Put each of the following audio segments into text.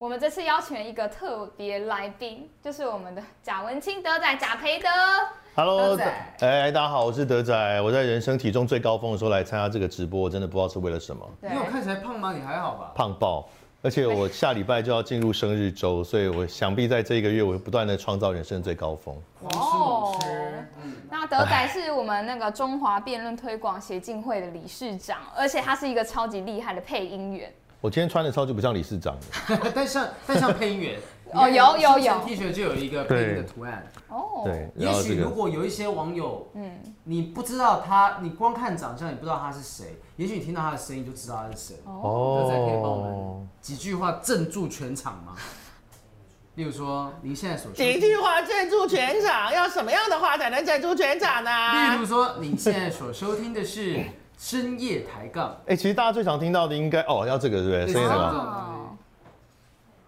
我们这次邀请了一个特别来宾，就是我们的贾文清德仔贾培德。Hello，德仔哎，大家好，我是德仔。我在人生体重最高峰的时候来参加这个直播，我真的不知道是为了什么，对你有看起来胖吗？你还好吧？胖爆。而且我下礼拜就要进入生日周，所以我想必在这一个月，我会不断的创造人生最高峰。狂吃猛吃，嗯，那德仔是我们那个中华辩论推广协进会的理事长，而且他是一个超级厉害的配音员。我今天穿的超级不像理事长的，但像但像配音员哦有有有 T 恤就有一个配音的图案。哦，对，也许如果有一些网友，嗯，你不知道他，你光看长相，你不知道他是谁，也许你听到他的声音就知道他是谁。哦，德仔可以帮我们几句话镇住全场吗？例如说，您现在所，几句话镇住全场，要什么样的话才能镇住全场呢 例？如说，你现在所收听的是深夜抬杠，哎、其实大家最常听到的应该哦，要这个对不对？类似声音什么？这种哦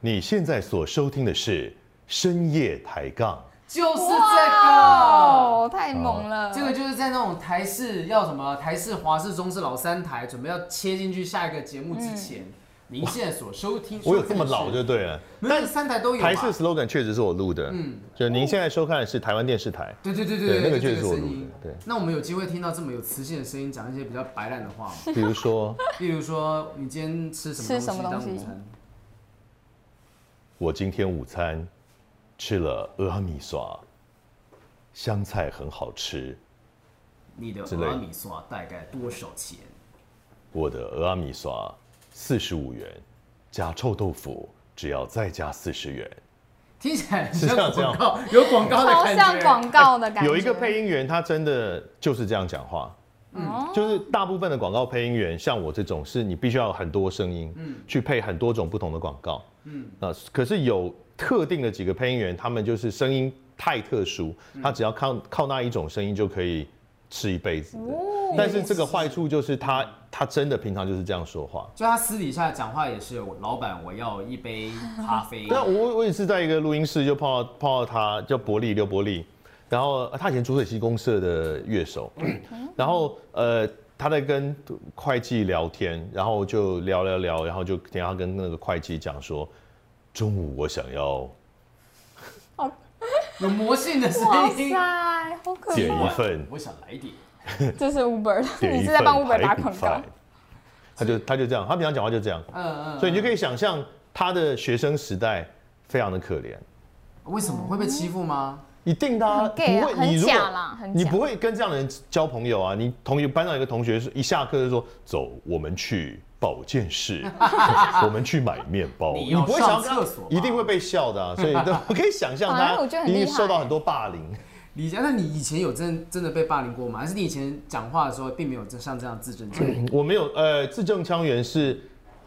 你现在所收听的是深夜抬杠。就是这个。哦，太猛了！这个就是在那种台式要什么台式、华式、中式老三台准备要切进去下一个节目之前，您现在所收听，我有这么老就对了。但三台都有吧台式 slogan 确实是我录的，嗯嗯，就您现在收看的是台湾电视台，对对对对对，那个就确实是我录的，对。那我们有机会听到这么有磁性的声音，讲一些比较白烂的话吗？比如说，例如说，你今天吃什么东东西西当午餐？我今天午餐吃了阿米刷，香菜很好吃。你的之类的俄米刷大概多少钱？我的阿米刷四十五元，加臭豆腐只要再加四十元。听起来像是像这样广告，有广告的超感觉。像广告的感觉。有一个配音员，他真的就是这样讲话。嗯，就是大部分的广告配音员，像我这种，是你必须要有很多声音，去配很多种不同的广告，嗯，啊，可是有特定的几个配音员，他们就是声音太特殊，他只要靠靠那一种声音就可以吃一辈子的。但是这个坏处就是他他真的平常就是这样说话。就他私底下讲话也是，老板我要一杯咖啡。对啊，我我也是在一个录音室就碰到碰到他，叫伯利刘伯利，然后呃他以前浊水溪公社的乐手，然后呃他在跟会计聊天，然后就聊聊聊，然后就听他跟那个会计讲说，中午我想要有魔性的声哇音。塞，好可点！一份我想来一点。这是 Uber，你是在帮份 Uber 打广告？，他就他就这样，他平常讲话就这样，嗯嗯。所以你就可以想象他的学生时代非常的可怜。为什么会被欺负吗？一定的、啊，啊不会，很你如果假啦你不会跟这样的人交朋友啊。你同学班上有一个同学是一下课就说走，我们去保健室，我们去买面包。你不会想厕所一定会被笑的啊。所以 我可以想象他一定受到很多霸凌。李佳，那你以前有真真的被霸凌过吗？还是你以前讲话的时候并没有这像这样字正腔圆？我没有，呃，字正腔圆是，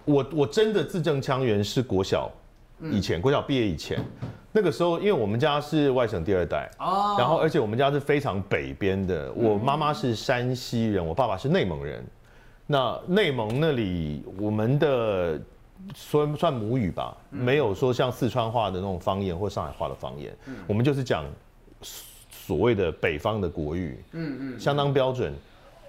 我我真的字正腔圆是国小以前，国小毕业以前，那个时候因为我们家是外省第二代，哦，然后，而且我们家是非常北边的，我妈妈是山西人，我爸爸是内蒙人。那内蒙那里，我们的算算母语吧，没有说像四川话的那种方言或上海话的方言，我们就是讲所谓的北方的国语，嗯嗯，相当标准。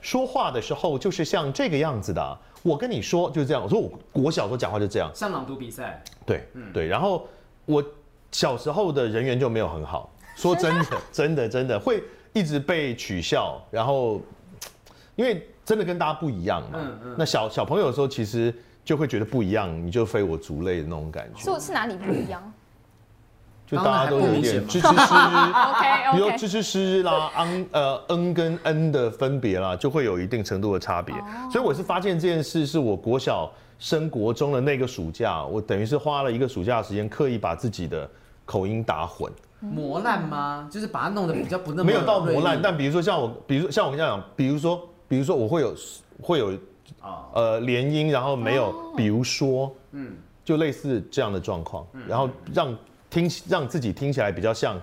说话的时候就是像这个样子的啊、我跟你说就是这样。我说我我小时候讲话就这样，像朗读比赛，对，对，然后我小时候的人缘就没有很好，说真的，真的，真的会一直被取笑，然后因为真的跟大家不一样嘛，嗯嗯那小小朋友的时候其实就会觉得不一样，你就非我族类的那种感觉，是是哪里不一样 就大家都有一点当吱吱吱。OK 比如 OK，吱吱吱啦，昂呃嗯跟嗯的分别啦，就会有一定程度的差别。所以我是发现这件事，是我国小升国中的那个暑假，我等于是花了一个暑假的时间，刻意把自己的口音打混，磨烂吗？就是把它弄得比较不那么没有到磨烂。但比如说像我，比如说像我跟你讲，比如说比如说我会有会有啊，呃连音，然后没有，比如说嗯，就类似这样的状况，然后让听让自己听起来比较像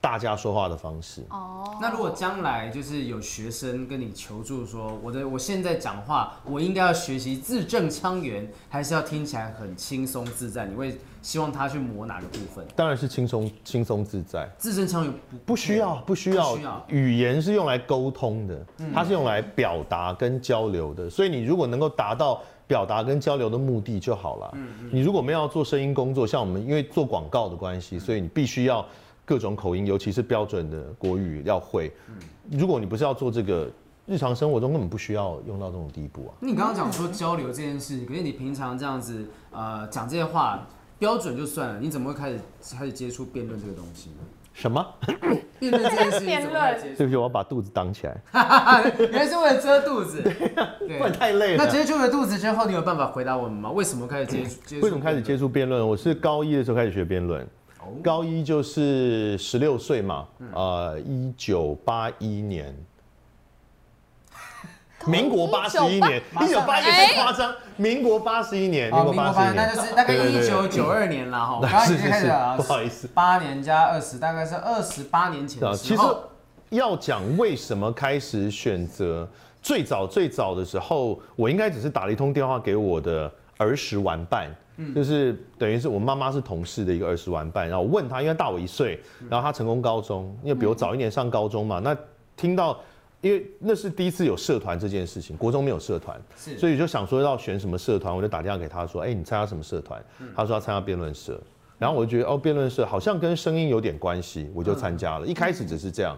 大家说话的方式。哦，那如果将来就是有学生跟你求助说，我的我现在讲话，我应该要学习字正腔圆，还是要听起来很轻松自在？你会希望他去磨哪个部分？当然是轻松轻松自在。字正腔圆不不需要，不需要。不需要语言是用来沟通的，它是用来表达跟交流的。所以你如果能够达到表达跟交流的目的就好了。你如果没有要做声音工作，像我们因为做广告的关系，所以你必须要各种口音，尤其是标准的国语要会。如果你不是要做这个，日常生活中根本不需要用到这种地步啊。你刚刚讲说交流这件事，可是你平常这样子呃讲这些话标准就算了，你怎么会开始开始接触辩论这个东西呢？什么？辩论这件事情怎么开始接触？对不起，我要把肚子挡起来，原来是为了遮肚子，对不然太累了。那接触了肚子之后，你有办法回答我们吗？为什么开始接触？接触为什么开始接触辩论？我是高一的时候开始学辩论，高一就是十六岁嘛，呃，一九八一年，民国八十一年，一九八一年太夸张，民国八十一年，哦，民国八十一年，那就是大概一九九二年了哈。我 刚刚已是是是经开始了，不好意思。八年加二十，大概是二十八年前其实。要讲为什么开始选择，最早最早的时候，我应该只是打了一通电话给我的儿时玩伴，就是等于是我妈妈是同事的一个儿时玩伴，然后我问他，因为大我一岁，然后他成功高中，因为比我早一年上高中嘛，那听到。因为那是第一次有社团这件事情，国中没有社团，是。所以就想说要选什么社团，我就打电话给他说，哎、你参加什么社团？他说要参加辩论社，然后我就觉得哦，辩论社好像跟声音有点关系，我就参加了。一开始只是这样，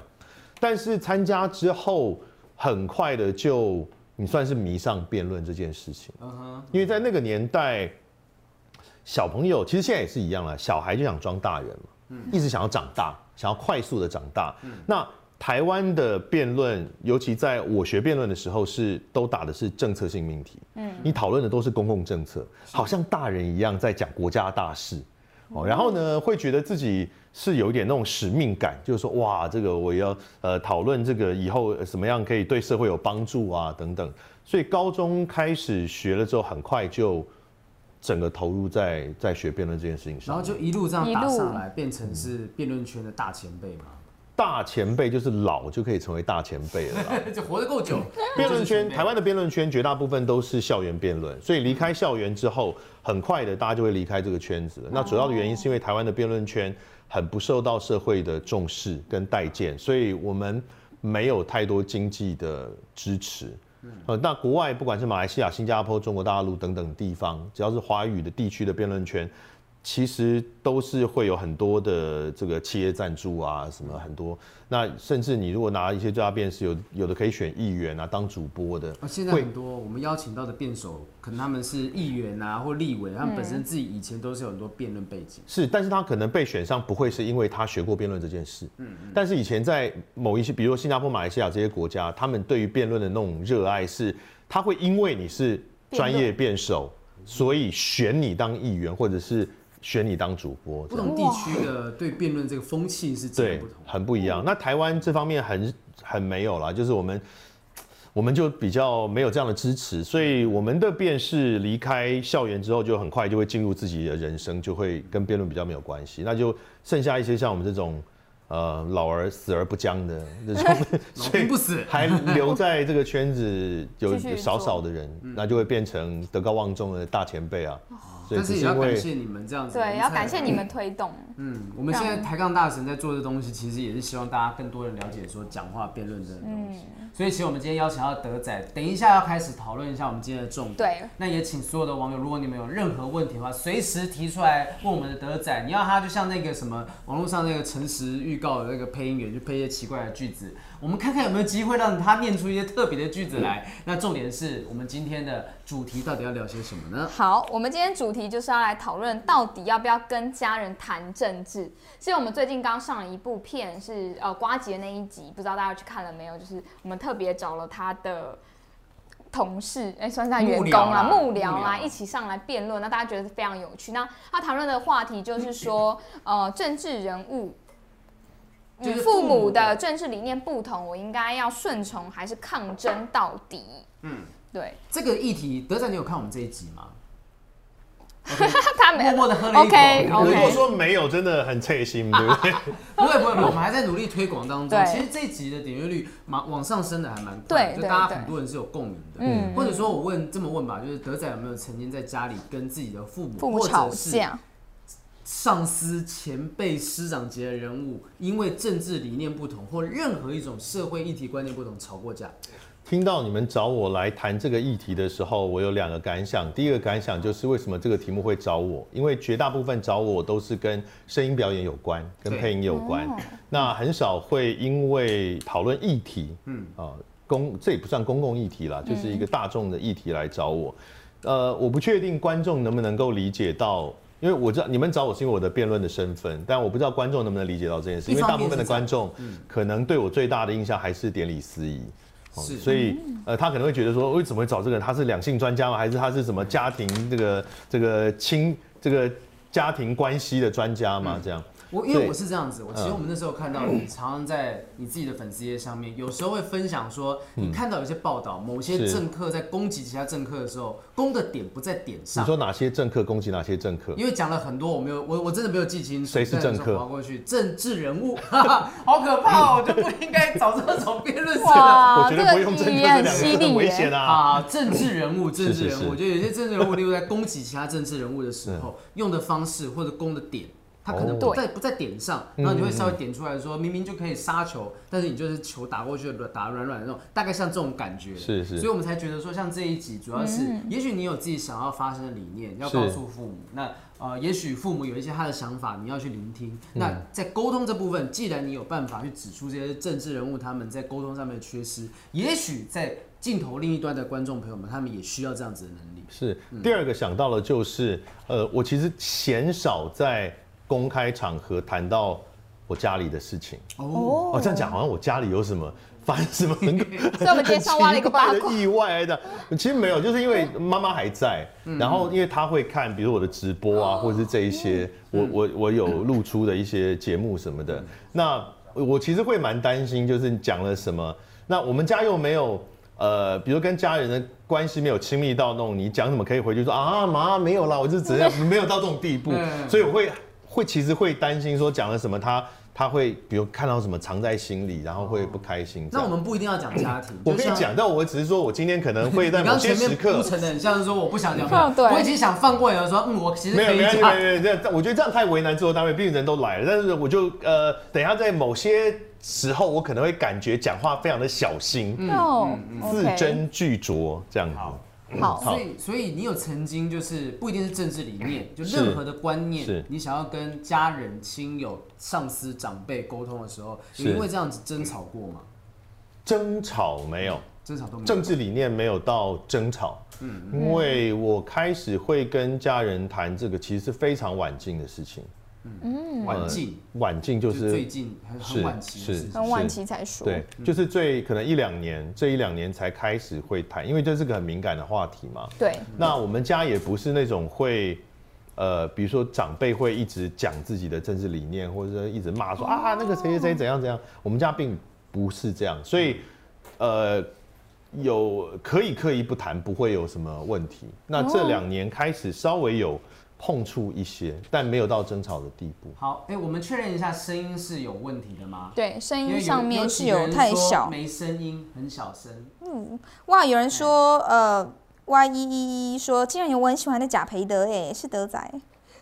但是参加之后，很快的就你算是迷上辩论这件事情，嗯哼，因为在那个年代，小朋友其实现在也是一样了，小孩就想装大人嘛，一直想要长大，想要快速的长大。那台湾的辩论，尤其在我学辩论的时候，是都打的是政策性命题，嗯，你讨论的都是公共政策，好像大人一样在讲国家大事。哦，然后呢，会觉得自己是有点那种使命感，就是说，哇，这个我要呃讨论这个以后呃怎么样可以对社会有帮助啊，等等。所以高中开始学了之后，很快就整个投入在在学辩论这件事情上然。后就一路这样打上来，变成是辩论圈的大前辈嘛，大前辈就是老就可以成为大前辈了啦。就活得够久。辩论圈，台湾的辩论圈绝大部分都是校园辩论，所以离开校园之后，很快的大家就会离开这个圈子了。那主要的原因是因为台湾的辩论圈很不受到社会的重视跟待见，所以我们没有太多经济的支持。呃，那国外不管是马来西亚、新加坡、中国大陆等等地方，只要是华语的地区的辩论圈，其实都是会有很多的这个企业赞助啊，什么很多。那甚至你如果拿一些最大辩士，有有的可以选议员啊，当主播的。啊，现在会很多我们邀请到的辩手，可能他们是议员啊或立委，他们本嗯身自己以前都是有很多辩论背景。是，但是他可能被选上不会是因为他学过辩论这件事。嗯但是以前在某一些，比如说新加坡、马来西亚这些国家，他们对于辩论的那种热爱是，他会因为你是专业辩手，所以选你当议员，或者是选你当主播。不同地区的对辩论这个风气是截然对不同，。很不一样。那台湾这方面很很没有啦，就是我们我们就比较没有这样的支持，所以我们的辩士离开校园之后，就很快就会进入自己的人生，就会跟辩论比较没有关系。那就剩下一些像我们这种。呃，老而死而不僵的那种，老所以不死，还留在这个圈子有少少的人，那就会变成德高望重的大前辈啊。但是也要感谢你们这样子。对，要感谢你们推动。嗯，我们现在抬杠大神在做的东西，其实也是希望大家更多人了解说讲话辩论这种东西。所以，其实我们今天邀请到德仔，等一下要开始讨论一下我们今天的重点。对，那也请所有的网友，如果你们有任何问题的话，随时提出来问我们的德仔。你要他就像那个什么网络上那个诚实预告的那个配音员，就配一些奇怪的句子，我们看看有没有机会让他念出一些特别的句子来。那重点是我们今天的主题到底要聊些什么呢？好，我们今天主题就是要来讨论到底要不要跟家人谈政治。所以我们最近刚上了一部片，是呃瓜杰那一集，不知道大家去看了没有？就是我们特别找了他的同事，哎、算是他员工啦、幕僚啦幕僚啦，幕僚一起上来辩论。那大家觉得非常有趣。那他谈论的话题就是说，呃，政治人物。与父父母的政治理念不同，我应该要顺从还是抗争到底？嗯，对，这个议题，德仔，你有看我们这一集吗？他没默默的喝了一口。OK，如 OK 果说没有，真的很刺心，对不对？不 会不会，不会我们还在努力推广当中。对其实这一集的点阅率往往上升的还蛮快，对对就大家对很多人是有共鸣的。嗯或者说我问这么问吧，就是德仔有没有曾经在家里跟自己的父母，或父母吵者是架，上司、前辈、师长级的人物，因为政治理念不同或任何一种社会议题观念不同吵过架？听到你们找我来谈这个议题的时候，我有两个感想。第一个感想就是为什么这个题目会找我？因为绝大部分找我都是跟声音表演有关，跟配音有关哦。那很少会因为讨论议题，嗯啊，公这也不算公共议题啦，就是一个大众的议题来找我。呃，我不确定观众能不能够理解到。因为我知道你们找我是因为我的辩论的身份，但我不知道观众能不能理解到这件事，因为大部分的观众可能对我最大的印象还是典礼司仪。所以呃，他可能会觉得说，为什么会找这个人？他是两性专家吗？还是他是什么家庭这个这个亲这个家庭关系的专家吗？这样对我因为我是这样子，我其实嗯我们那时候看到你常常在你自己的粉丝页上面，有时候会分享说，你看到有些报道，某些政客在攻击其他政客的时候，攻的点不在点上你上。说哪些政客攻击哪些政客？因为讲了很多，我没有，我我真的没有记清楚。谁是政客但划过去，政治人物，哈哈，好可怕哦！我就不应该找这种辩论社的。哇，我觉得不用政客这两个言很犀字很利耶。危险啊。啊，政治人物，政治人物，是是是我觉得有些政治人物，例如在攻击其他政治人物的时候，用的方式或者攻的点，他可能不哦在不在点上，然后你就会稍微点出来说，明明就可以杀球，但是你就是球打过去打软软的那种，大概像这种感觉。是是。所以我们才觉得说，像这一集主要是，也许你有自己想要发生的理念，要告诉父母，那呃，也许父母有一些他的想法，你要去聆听。那在沟通这部分，既然你有办法去指出这些政治人物他们在沟通上面的缺失，也许在镜头另一端的观众朋友们，他们也需要这样子的能力。是。第二个想到的就是，呃，我其实鲜少在公开场合谈到我家里的事情。哦，哦，这样讲好像我家里有什么发生什么很 所以我们今天上挖了一个八卦。很奇怪的意外的，其实没有，就是因为妈妈还在，嗯。然后因为她会看，比如我的直播啊，或者是这一些，我我我有露出的一些节目什么嗯。的，那我其实会蛮担心，就是讲了什么，那我们家又没有。呃，比如跟家人的关系没有亲密到那种，你讲什么可以回去说啊妈没有啦，我就是怎样，没有到这种地步，嗯。所以我会会其实会担心说讲了什么他他会比如看到什么藏在心里，然后会不开心。那我们不一定要讲家庭，我跟你讲，但我只是说我今天可能会 在某些时刻铺，陈的很像是说我不想讲，我已经想放过你了，说嗯，我其实没有没有。没有没有，这样我觉得这样太为难制作单位，毕竟人都来了。但是我就呃，等一下在某些时候，我可能会感觉讲话非常的小心，嗯字斟句酌这样子。好好，所以，所以你有曾经就是不一定是政治理念，就任何的观是。念，你想要跟家人、亲友、上司、长辈沟通的时候，是。有因为这样子争吵过吗？争吵没有，争吵都没有。政治理念没有到争吵，嗯，因为我开始会跟家人谈这个，其实是非常晚近的事情。晚近，晚近就就是最近很是是。很晚期才说。对，就是最可能一两年，这一两年才开始会谈，因为这是个很敏感的话题嘛。对那我们家也不是那种会，呃，比如说长辈会一直讲自己的政治理念，或者说一直骂说啊那个谁谁谁怎样怎样，我们家并不是这样，所以呃。有可以刻意不谈，不会有什么问题。那这两年开始稍微有碰触一些，但没有到争吵的地步。好，哎，我们确认一下，声音是有问题的吗？对，声音上面是有太小。没声音，很小声。嗯哇，有人说，呃，Y 一一一说，竟然有我很喜欢的贾培德，哎，是德仔。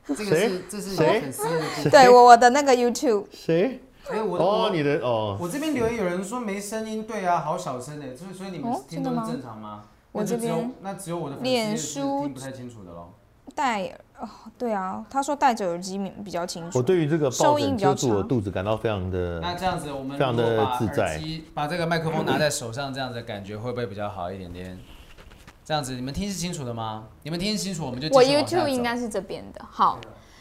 这个谁是这是谁有粉丝的。对我我的那个 YouTube，谁？哎，我哦，你的哦，我这边留言有人说没声音，对啊，好小声哎，所以所以你们哦听都是真的吗正常吗？我那就只有这边那只有我的粉丝脸书听不太清楚的喽。戴哦，对啊，他说戴着耳机比较清楚。我对于这个抱枕收音比较差遮住我肚子感到非常的那这样子，我们非常的自在耳机把这个麦克风拿在手上，这样子的感觉会不会比较好一点点？这样子你们听是清楚的吗？你们听清楚，我们就继我 YouTube 应该是这边的。好，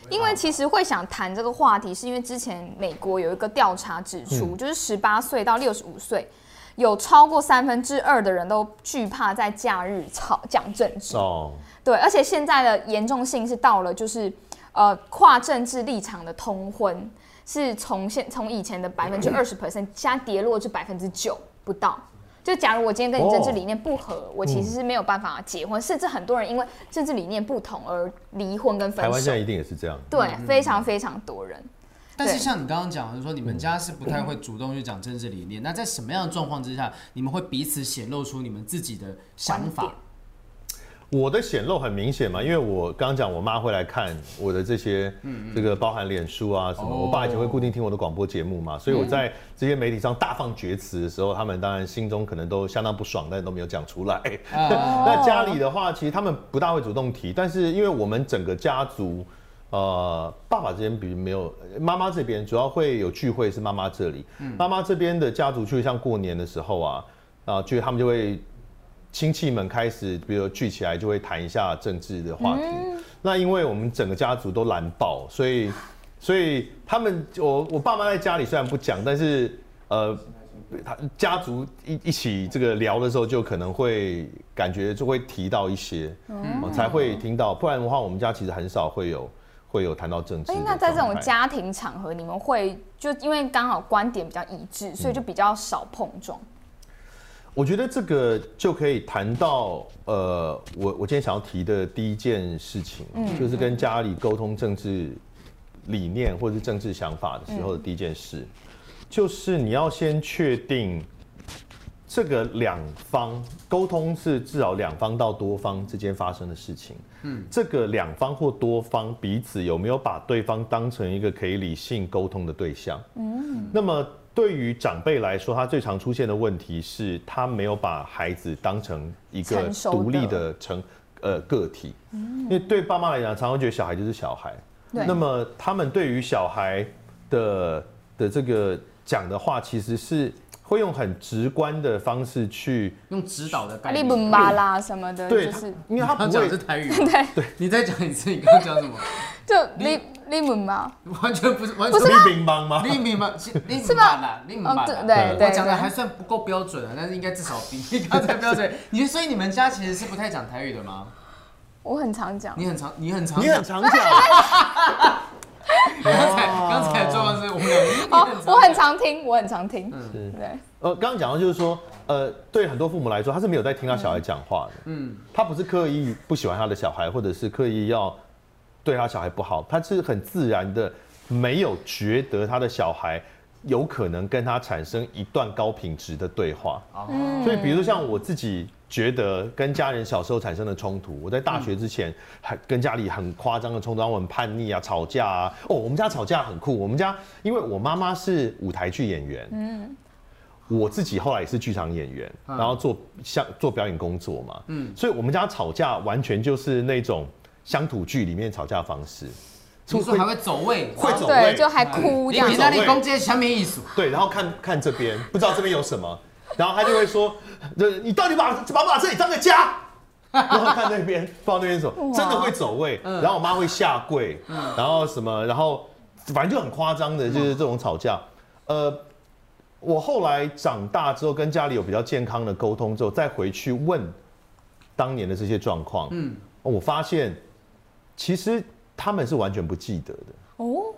因为其实会想谈这个话题，是因为之前美国有一个调查指出，就是十八岁到六十五岁，有超过三分之二的人都惧怕在假日吵讲政治。哦，对，而且现在的严重性是到了就是呃跨政治立场的通婚，是从现从以前的百分之 二十 percent，现在跌落至百分之九不到。就假如我今天跟你政治理念不合，我其实是没有办法结婚，甚至很多人因为政治理念不同而离婚跟分手台湾现在。一定也是这样。对，非常非常多人。对但是像你刚刚讲就是说，你们家是不太会主动去讲政治理念。那在什么样的状况之下，你们会彼此显露出你们自己的想法？我的显露很明显嘛，因为我刚刚讲我妈会来看我的这些，这个包含脸书啊什么，哦我爸以前会固定听我的广播节目嘛，所以我在这些媒体上大放厥词的时候，他们当然心中可能都相当不爽，但都没有讲出来。啊 那家里的话，其实他们不大会主动提，但是因为我们整个家族，呃，爸爸这边比没有，妈妈这边主要会有聚会是妈妈这里，妈妈这边的家族聚会像过年的时候啊，啊，就他们就会亲戚们开始，比如聚起来就会谈一下政治的话题。那因为我们整个家族都蓝爆，所以所以他们我我爸妈在家里虽然不讲，但是呃。他家族一一起这个聊的时候，就可能会感觉就会提到一些，嗯才会听到。不然的话，我们家其实很少会有会有谈到政治那在这种家庭场合，你们会就因为刚好观点比较一致，所以就比较少碰撞。我觉得这个就可以谈到，呃，我我今天想要提的第一件事情，就是跟家里沟通政治理念或者是政治想法的时候的第一件事，就是你要先确定这个两方沟通是至少两方到多方之间发生的事情。嗯，这个两方或多方彼此有没有把对方当成一个可以理性沟通的对象？嗯，那么对于长辈来说，他最常出现的问题是他没有把孩子当成一个独立的成呃个体。因为对爸妈来讲，常常觉得小孩就是小孩。对那么他们对于小孩的的这个讲的话，其实是会用很直观的方式去用指导的概利念。本巴啦什么的，对，就是因为他不会讲的是台语 吗，对，你再讲一次，你刚刚讲什么？就利利本嘛，完全不是，完全立冰帮吗？你明白？你明白啦，你明白哦对啦。对对我讲的对还算不够标准啊，但是应该至少比你刚才标准。你 所以你们家其实是不太讲台语的吗？我很常讲。你很常，你很常，你很常讲，刚才刚才的状况是我们俩，你哦，我很常听，我很常听。是对，呃，刚刚讲到就是说，呃，对很多父母来说，他是没有在听他小孩讲话的，嗯，他不是刻意不喜欢他的小孩，或者是刻意要对他小孩不好，他是很自然的，没有觉得他的小孩有可能跟他产生一段高品质的对话。哦，所以，比如说像我自己觉得跟家人小时候产生的冲突，我在大学之前还跟家里很夸张的冲突，然后我很叛逆啊，吵架啊。哦，我们家吵架很酷，我们家因为我妈妈是舞台剧演员，嗯，我自己后来也是剧场演员，嗯然后做像做表演工作嘛，嗯，所以我们家吵架完全就是那种乡土剧里面吵架方式，听说还会走位，会走对，位。就还哭这样。子。你你那里攻击全民艺术，对，然后看看这边，不知道这边有什么，然后他就会说，这你到底把把把这里当个家？然后看那边，放那边走，真的会走位，然后我妈会下跪，然后什么，然后反正就很夸张的，就是这种吵架。呃，我后来长大之后，跟家里有比较健康的沟通之后，再回去问当年的这些状况，嗯，我发现其实他们是完全不记得的。哦，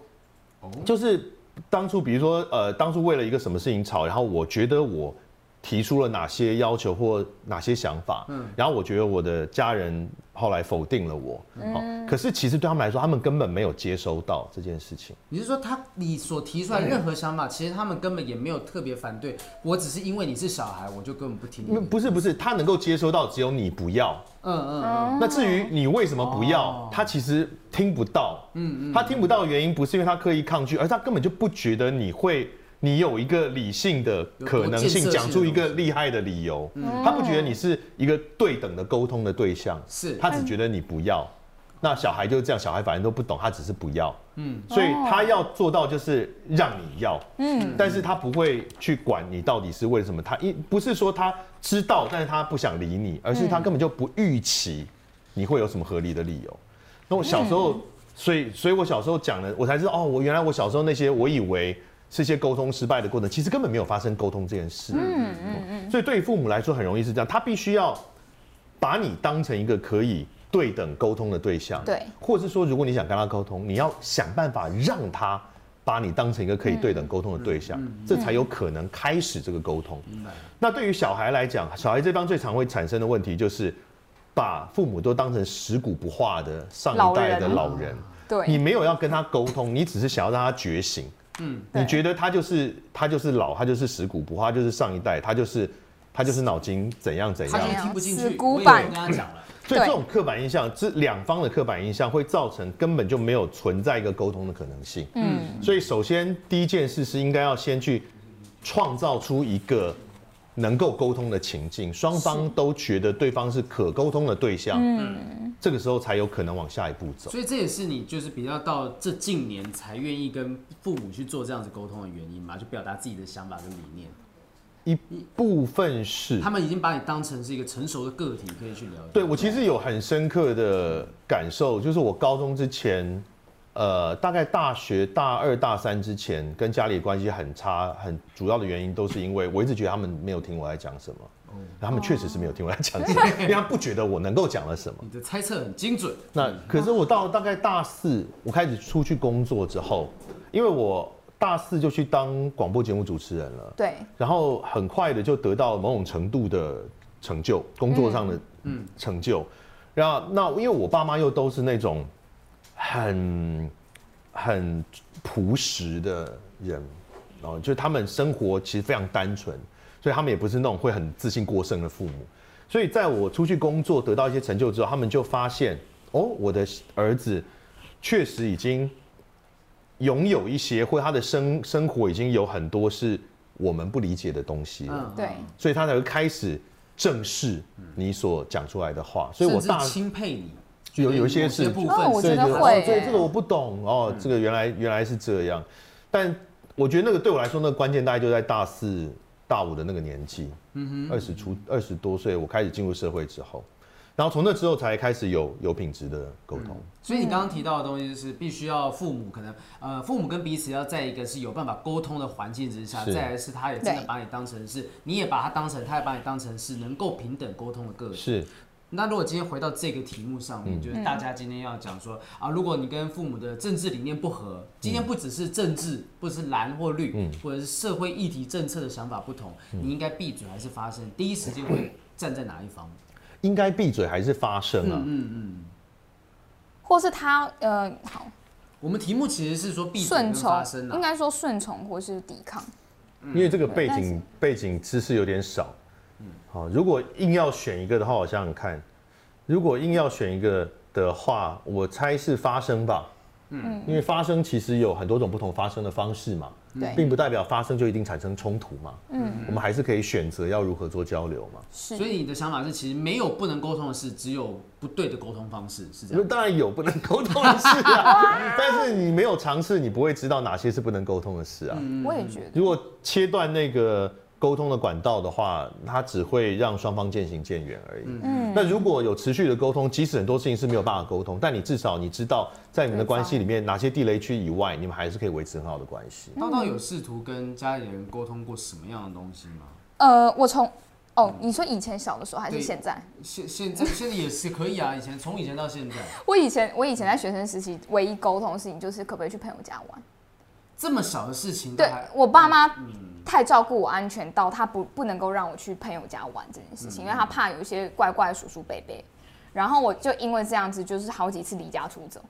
就是当初，比如说，呃，当初为了一个什么事情吵，然后我觉得我提出了哪些要求或哪些想法，嗯，然后我觉得我的家人后来否定了我，好、可是其实对他们来说，他们根本没有接收到这件事情。你是说他你所提出来任何想法，其实他们根本也没有特别反对，我只是因为你是小孩，我就根本不听你。不是不是，他能够接收到，只有你不要。嗯嗯嗯，那至于你为什么不要，哦他其实听不到。嗯嗯，他听不到的原因不是因为他刻意抗拒，而是他根本就不觉得你会，你有一个理性的可能性，讲出一个厉害的理由。他不觉得你是一个对等的沟通的对象，是他只觉得你不要。那小孩就是这样，小孩反正都不懂，他只是不要。嗯，所以他要做到就是让你要，嗯，但是他不会去管你到底是为什么。他一不是说他知道，但是他不想理你，而是他根本就不预期你会有什么合理的理由。那我小时候，所以所以我小时候讲了，我才知道哦，我原来我小时候那些我以为是一些沟通失败的过程，其实根本没有发生沟通这件事。嗯嗯嗯。所以对于父母来说很容易是这样，他必须要把你当成一个可以对等沟通的对象，对，或者是说如果你想跟他沟通，你要想办法让他把你当成一个可以对等沟通的对象，这才有可能开始这个沟通。那对于小孩来讲，小孩这方最常会产生的问题就是，把父母都当成食古不化的上一代的老人老人，对，你没有要跟他沟通，你只是想要让他觉醒。嗯，你觉得他就是他就是老，他就是食古不化，他就是上一代，他就是他他就是脑筋怎样怎样。听不进死去。我也有古板。跟他讲了，所以这种刻板印象，这两方的刻板印象会造成根本就没有存在一个沟通的可能性。嗯，所以首先第一件事是应该要先去创造出一个能够沟通的情境，双方都觉得对方是可沟通的对象，嗯，这个时候才有可能往下一步走。所以这也是你就是比较到这近年才愿意跟父母去做这样子沟通的原因嘛，就表达自己的想法跟理念。一部分是他们已经把你当成是一个成熟的个体，可以去了解。对我其实有很深刻的感受，就是我高中之前，呃，大概大学大二大三之前，跟家里的关系很差，很主要的原因都是因为我一直觉得他们没有听我在讲什么，他们确实是没有听我在讲什么，因为他不觉得我能够讲了什么。你的猜测很精准，那可是我到大概大四，我开始出去工作之后，因为我大四就去当广播节目主持人了，对，然后很快的就得到某种程度的成就，工作上的嗯。成就。然后那因为我爸妈又都是那种很很朴实的人，然后就是他们生活其实非常单纯，所以他们也不是那种会很自信过剩的父母。所以在我出去工作得到一些成就之后，他们就发现哦，我的儿子确实已经拥有一些，或他的生生活已经有很多是我们不理解的东西了，嗯，对，所以他才会开始正视你所讲出来的话。所以我大钦佩你，有有一些是某部哦我分是觉得会这个我不懂哦，这个原来原来是这样，但我觉得那个对我来说，那个关键大概就在大四大五的那个年纪，嗯哼，二十出二十多岁，我开始进入社会之后，然后从那之后才开始有有品质的沟通。所以你刚刚提到的东西就是必须要父母可能呃父母跟彼此要在一个是有办法沟通的环境之下，再来是他也真的把你当成是，你也把他当成，他也把你当成是能够平等沟通的个人。是，那如果今天回到这个题目上面，嗯就是大家今天要讲说啊，如果你跟父母的政治理念不合，今天不只是政治，不只是蓝或绿，嗯或者是社会议题政策的想法不同，你应该闭嘴还是发声？第一时间会站在哪一方？应该闭嘴还是发声啊？嗯嗯，或是他呃好我们题目其实是说闭嘴跟顺从发声，啊。应该说顺从或是抵抗。因为这个背景背景知识有点少。好，如果硬要选一个的话，我想想看，如果硬要选一个的话，我猜是发声吧。嗯，因为发生其实有很多种不同发生的方式嘛，对，并不代表发生就一定产生冲突嘛。嗯，我们还是可以选择要如何做交流嘛。是所以你的想法是，其实没有不能沟通的事，只有不对的沟通方式，是这样。当然有不能沟通的事啊，但是你没有尝试，你不会知道哪些是不能沟通的事啊。我也觉得。如果切断那个沟通的管道的话，它只会让双方渐行渐远而已。嗯，那如果有持续的沟通，即使很多事情是没有办法沟通，但你至少你知道，在你们的关系里面哪些地雷区以外，你们还是可以维持很好的关系。叨叨有试图跟家里人沟通过什么样的东西吗？呃，我从哦，你说以前小的时候还是现在？现现在现在也是可以啊，以前从以前到现在，我以前我以前在学生时期，唯一沟通的事情就是可不可以去朋友家玩。这么小的事情对，我爸妈嗯太照顾我安全到他不不能够让我去朋友家玩这件事情，因为他怕有一些怪怪的叔叔伯伯。然后我就因为这样子，就是好几次离家出走，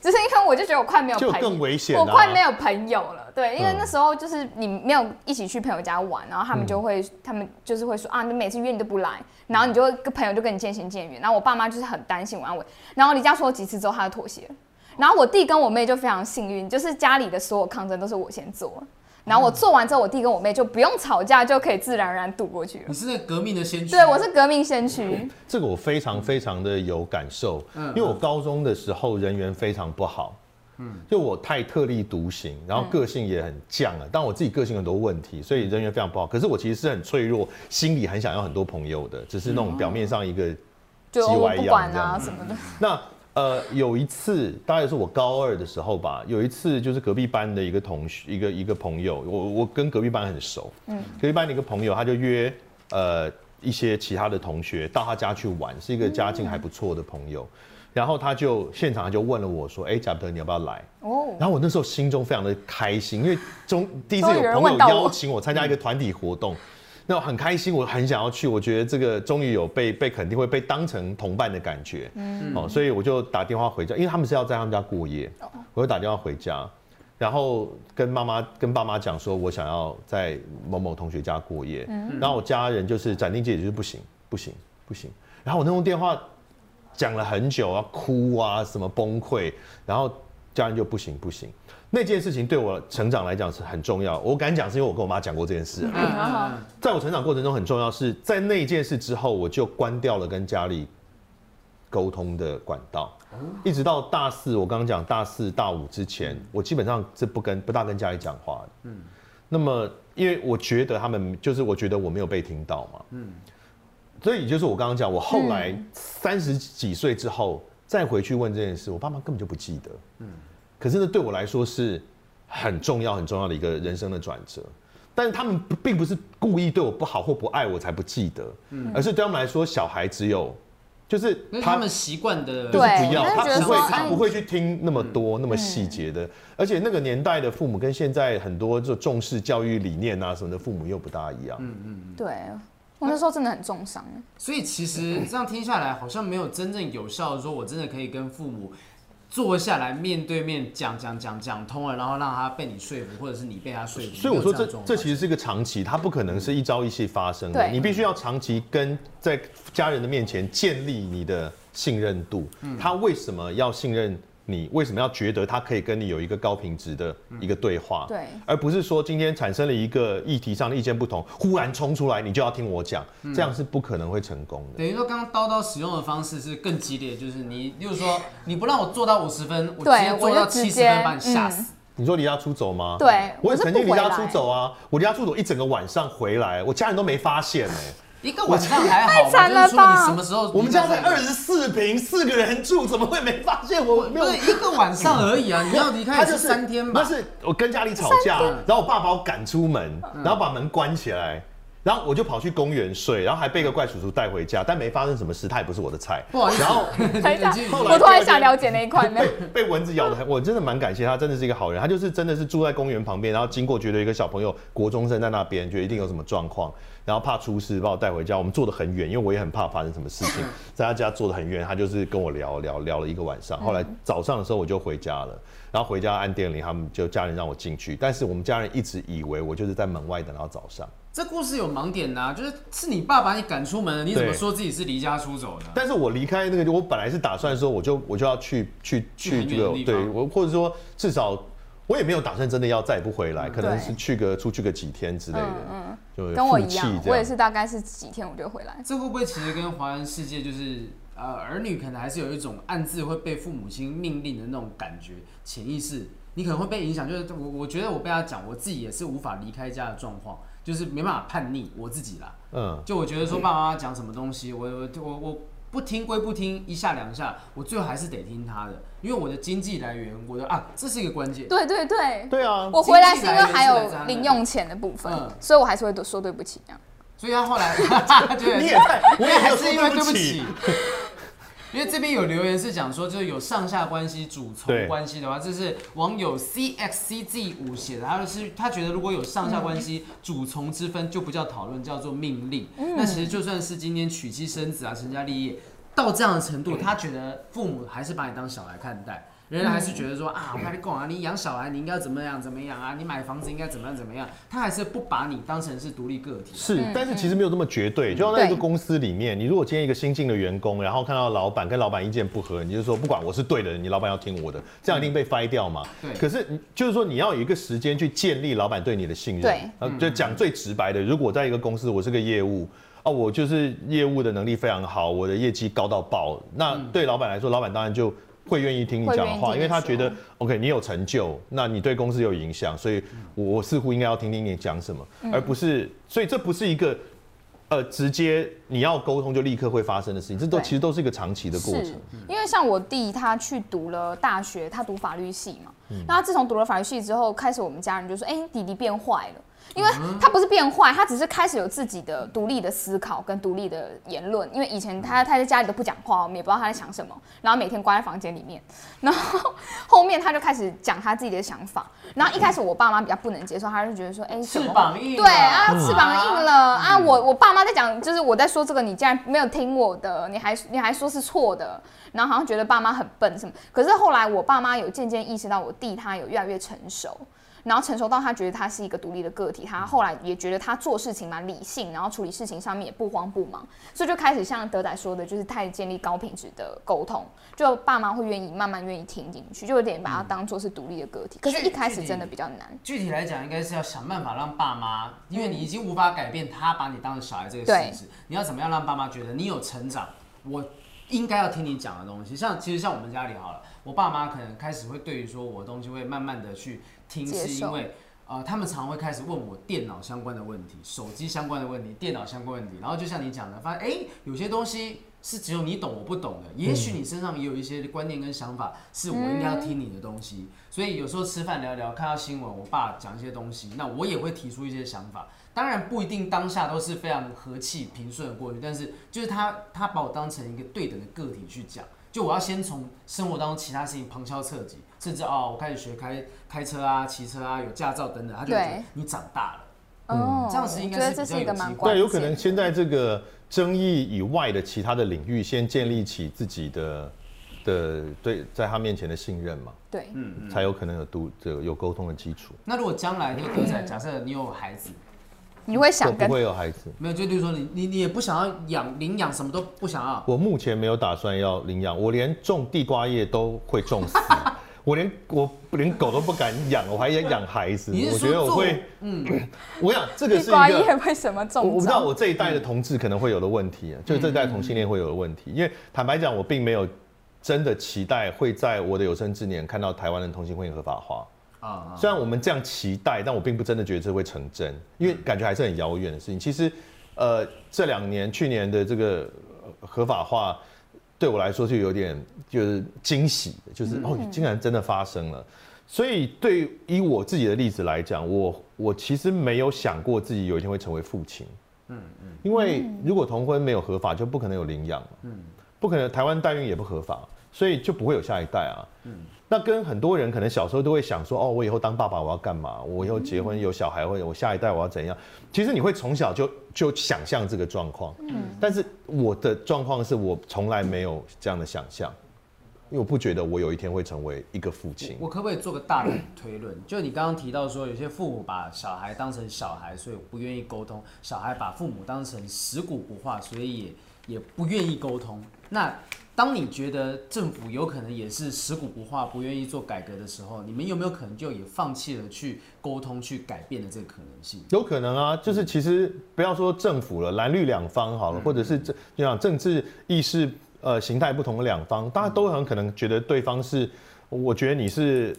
只是因为我就觉得我快没有就朋友，更危险我啊快没有朋友了。对，因为嗯那时候就是你没有一起去朋友家玩，然后他们就会，他们就是会说啊，你每次约你都不来，然后你就会跟朋友就跟你渐行渐远。然后我爸妈就是很担心我安危，然后离家出走几次之后，他就妥协了。然后我弟跟我妹就非常幸运，就是家里的所有抗争都是我先做了，然后我做完之后，我弟跟我妹就不用吵架，就可以自然而然度过去了你。是那个革命的先驱。对，我是革命先驱。这个我非常非常的有感受，因为我高中的时候人缘非常不好，嗯，就我太特立独行，然后个性也很犟啊，但我自己个性很多问题，所以人缘非常不好。可是我其实是很脆弱，心里很想要很多朋友的，只是那种表面上一个就叽歪不管啊什么的。那呃，有一次大概是我高二的时候吧，有一次就是隔壁班的一个同学，一个一个朋友，我我跟隔壁班很熟，嗯，隔壁班的一个朋友，他就约呃一些其他的同学到他家去玩，是一个家境还不错的朋友，然后他就现场他就问了我说，哎、贾德你要不要来？哦，然后我那时候心中非常的开心，因为中第一次有朋友邀请我参加一个团体活动，那我很开心，我很想要去，我觉得这个终于有被被肯定会被当成同伴的感觉，嗯。哦，所以我就打电话回家，因为他们是要在他们家过夜，我就打电话回家，然后跟妈妈跟爸妈讲说，我想要在某某同学家过夜，嗯。然后我家人就是斩钉截铁就是不行不行不行，然后我那通电话讲了很久啊，哭啊什么崩溃，然后家人就不行不行。那件事情对我成长来讲是很重要，我敢讲是因为我跟我妈讲过这件事在我成长过程中很重要是在那件事之后，我就关掉了跟家里沟通的管道，一直到大四，我刚刚讲大四大五之前，我基本上是不跟不大跟家里讲话的。嗯，那么因为我觉得他们就是我觉得我没有被听到嘛。嗯，所以就是我刚刚讲，我后来三十几岁之后再回去问这件事，我爸妈根本就不记得。嗯，可是呢，对我来说是很重要很重要的一个人生的转折。但是他们不并不是故意对我不好或不爱我才不记得，嗯而是对他们来说，小孩只有就是他他们习惯的，就是对不要，他不会他不会去听那么多那么细节的，而且那个年代的父母跟现在很多就重视教育理念啊什么的父母又不大一样。嗯嗯对，我那时候真的很重伤。所以其实这样听下来，好像没有真正有效的说，我真的可以跟父母坐下来面对面讲讲讲讲通了，然后让他被你说服，或者是你被他说服。所以我说这这其实是一个长期，它不可能是一朝一夕发生的，你必须要长期跟在家人的面前建立你的信任度。他为什么要信任你？为什么要觉得他可以跟你有一个高品质的一个对话？对而不是说今天产生了一个议题上的意见不同，忽然冲出来你就要听我讲，这样是不可能会成功的。等于说，刚刚叨叨使用的方式是更激烈，就是你，例如说，你不让我做到五十分，我直接做到七十分，把你吓死。你说离家出走吗？对我也曾经离家出走啊，我离家出走一整个晚上回来，我家人都没发现哎、一个晚上还好吧，太惨了就是说你吧什么时候？我们家才二十四平，四个人住，怎么会没发现我没有？一个晚上而已啊！你要离开也是三天吧不？是我跟家里吵架，然后我爸把我赶出门，然后把门关起来，然后我就跑去公园睡，然后还被个怪叔叔带回家，但没发生什么事，他也不是我的菜。不好意思，然后等一下我突然想了解那一块，被被蚊子咬的很，我真的蛮感谢他，真的是一个好人。他就是真的是住在公园旁边，然后经过觉得一个小朋友国中生在那边，觉得一定有什么状况，然后怕出事把我带回家。我们坐得很远，因为我也很怕发生什么事情，在他家坐得很远，他就是跟我聊聊聊了一个晚上。后来早上的时候我就回家了，然后回家按电铃，他们就家人让我进去，但是我们家人一直以为我就是在门外等到早上。这故事有盲点呐、就是是你爸把你赶出门，你怎么对说自己是离家出走呢？但是我离开那个，我本来是打算说，我就我就要去去去这个对我或者说至少我也没有打算真的要再也不回来，可能是去个出去个几天之类的，嗯就跟我一样，我也是大概是几天我就回来。这会不会其实跟华人世界就是呃儿女可能还是有一种暗自会被父母亲命令的那种感觉，潜意识你可能会被影响。就是我我觉得我被他讲，我自己也是无法离开家的状况，就是没办法叛逆我自己啦。嗯，就我觉得说爸爸妈妈讲什么东西，我我我我不听归不听，一下两下，我最后还是得听他的，因为我的经济来源，我的啊，这是一个关键。对对对，对啊，我回来是因为还有零用钱的部分嗯，所以我还是会说对不起这样。所以他后来，他觉得 你也太，我也还是因为对不起。。因为这边有留言是讲说，就是有上下关系、主从关系的话，这是网友 C X C Z 五写的，他就是他觉得如果有上下关系、主从之分，就不叫讨论，叫做命令。那其实就算是今天娶妻生子啊、成家立业到这样的程度，他觉得父母还是把你当小孩看待。人家还是觉得说啊，我跟你讲啊，你养小孩你应该怎么样怎么样啊，你买房子应该怎么样怎么样，他还是不把你当成是独立个体。是，但是其实没有这么绝对。就像在一个公司里面，你如果今天一个新进的员工，然后看到老板跟老板意见不合，你就说不管我是对的，你老板要听我的，这样一定被 fire 掉嘛。对可是你就是说你要有一个时间去建立老板对你的信任。对呃，就讲最直白的，如果在一个公司我是个业务。哦，我就是业务的能力非常好，我的业绩高到爆。那对老板来说，老板当然就会愿意听你讲的话，因为他觉得 OK，你有成就，那你对公司有影响，所以我我似乎应该要听听你讲什么，而不是，所以这不是一个呃直接你要沟通就立刻会发生的事情，这都其实都是一个长期的过程。因为像我弟他去读了大学，他读法律系嘛。嗯那他自从读了法律系之后，开始我们家人就说：“哎、弟弟变坏了。”因为他不是变坏，他只是开始有自己的独立的思考跟独立的言论。因为以前他他在家里都不讲话，我们也不知道他在想什么，然后每天关在房间里面。然后后面他就开始讲他自己的想法。然后一开始我爸妈比较不能接受，他就觉得说，哎，翅膀硬了对啊，翅膀硬了啊！我我爸妈在讲，就是我在说这个，你竟然没有听我的，你还你还说是错的，然后好像觉得爸妈很笨什么。可是后来我爸妈有渐渐意识到，我弟他有越来越成熟。然后成熟到他觉得他是一个独立的个体，他后来也觉得他做事情蛮理性，然后处理事情上面也不慌不忙，所以就开始像德仔说的，就是太建立高品质的沟通，就爸妈会愿意慢慢愿意听进去，就有点把他当做是独立的个体。可是，一开始真的比较难。具体来讲，应该是要想办法让爸妈，因为你已经无法改变他把你当成小孩这个事实，你要怎么样让爸妈觉得你有成长？我应该要听你讲的东西。像其实像我们家里好了，我爸妈可能开始会对于说我的东西会慢慢的去。听是因为，呃，他们常会开始问我电脑相关的问题、手机相关的问题、电脑相关问题，然后就像你讲的，发现哎，有些东西是只有你懂，我不懂的。也许你身上也有一些观念跟想法，是我应该要听你的东西。所以有时候吃饭聊聊，看到新闻，我爸讲一些东西，那我也会提出一些想法。当然不一定当下都是非常和气平顺的过去，但是就是他他把我当成一个对等的个体去讲。就我要先从生活当中其他事情旁敲侧击，甚至哦，我开始学开开车啊、骑车啊，有驾照等等，他就觉得你长大了。哦，这样子应该是比较有机会。对，有可能先在这个争议以外的其他的领域，先建立起自己的的对在他面前的信任嘛。对，嗯，才有可能有读这个有沟通的基础。那如果将来那个歌仔，假设你有孩子。你会想不会有孩子？没有，就比如说你你你也不想要养领养，什么都不想要。我目前没有打算要领养，我连种地瓜叶都会种死，我连我连狗都不敢养，我还要养孩子。我觉得我会，嗯，我想这个是为什么种？我不知道我这一代的同志可能会有的问题啊，就这一代同性恋会有的问题。因为坦白讲，我并没有真的期待会在我的有生之年看到台湾的同性婚姻合法化。啊，虽然我们这样期待，但我并不真的觉得这会成真，因为感觉还是很遥远的事情。其实，呃，这两年去年的这个合法化，对我来说就有点就是惊喜，就是哦，竟然真的发生了。所以，对以我自己的例子来讲，我我其实没有想过自己有一天会成为父亲。嗯嗯，因为如果同婚没有合法，就不可能有领养嗯，不可能台湾代孕也不合法，所以就不会有下一代啊。嗯。那跟很多人可能小时候都会想说，哦，我以后当爸爸我要干嘛？我以后结婚有小孩或者我下一代我要怎样？其实你会从小就就想象这个状况。嗯。但是我的状况是我从来没有这样的想象，因为我不觉得我有一天会成为一个父亲。我可不可以做个大的推论？就你刚刚提到说，有些父母把小孩当成小孩，所以不愿意沟通；小孩把父母当成食古不化，所以也也不愿意沟通。那当你觉得政府有可能也是食古不化，不愿意做改革的时候，你们有没有可能就也放弃了去沟通、去改变的这个可能性？有可能啊，就是其实不要说政府了，蓝绿两方好了，或者是政就像政治意识呃形态不同的两方，大家都很可能觉得对方是，我觉得你是。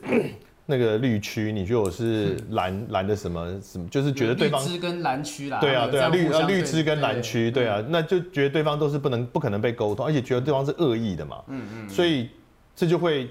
那个绿区，你觉得我是蓝蓝的什么什么？就是觉得对方绿枝跟蓝区啦。对啊，对啊，绿呃绿枝跟蓝区，对啊，那就觉得对方都是不能不可能被沟通，而且觉得对方是恶意的嘛。嗯嗯。所以这就会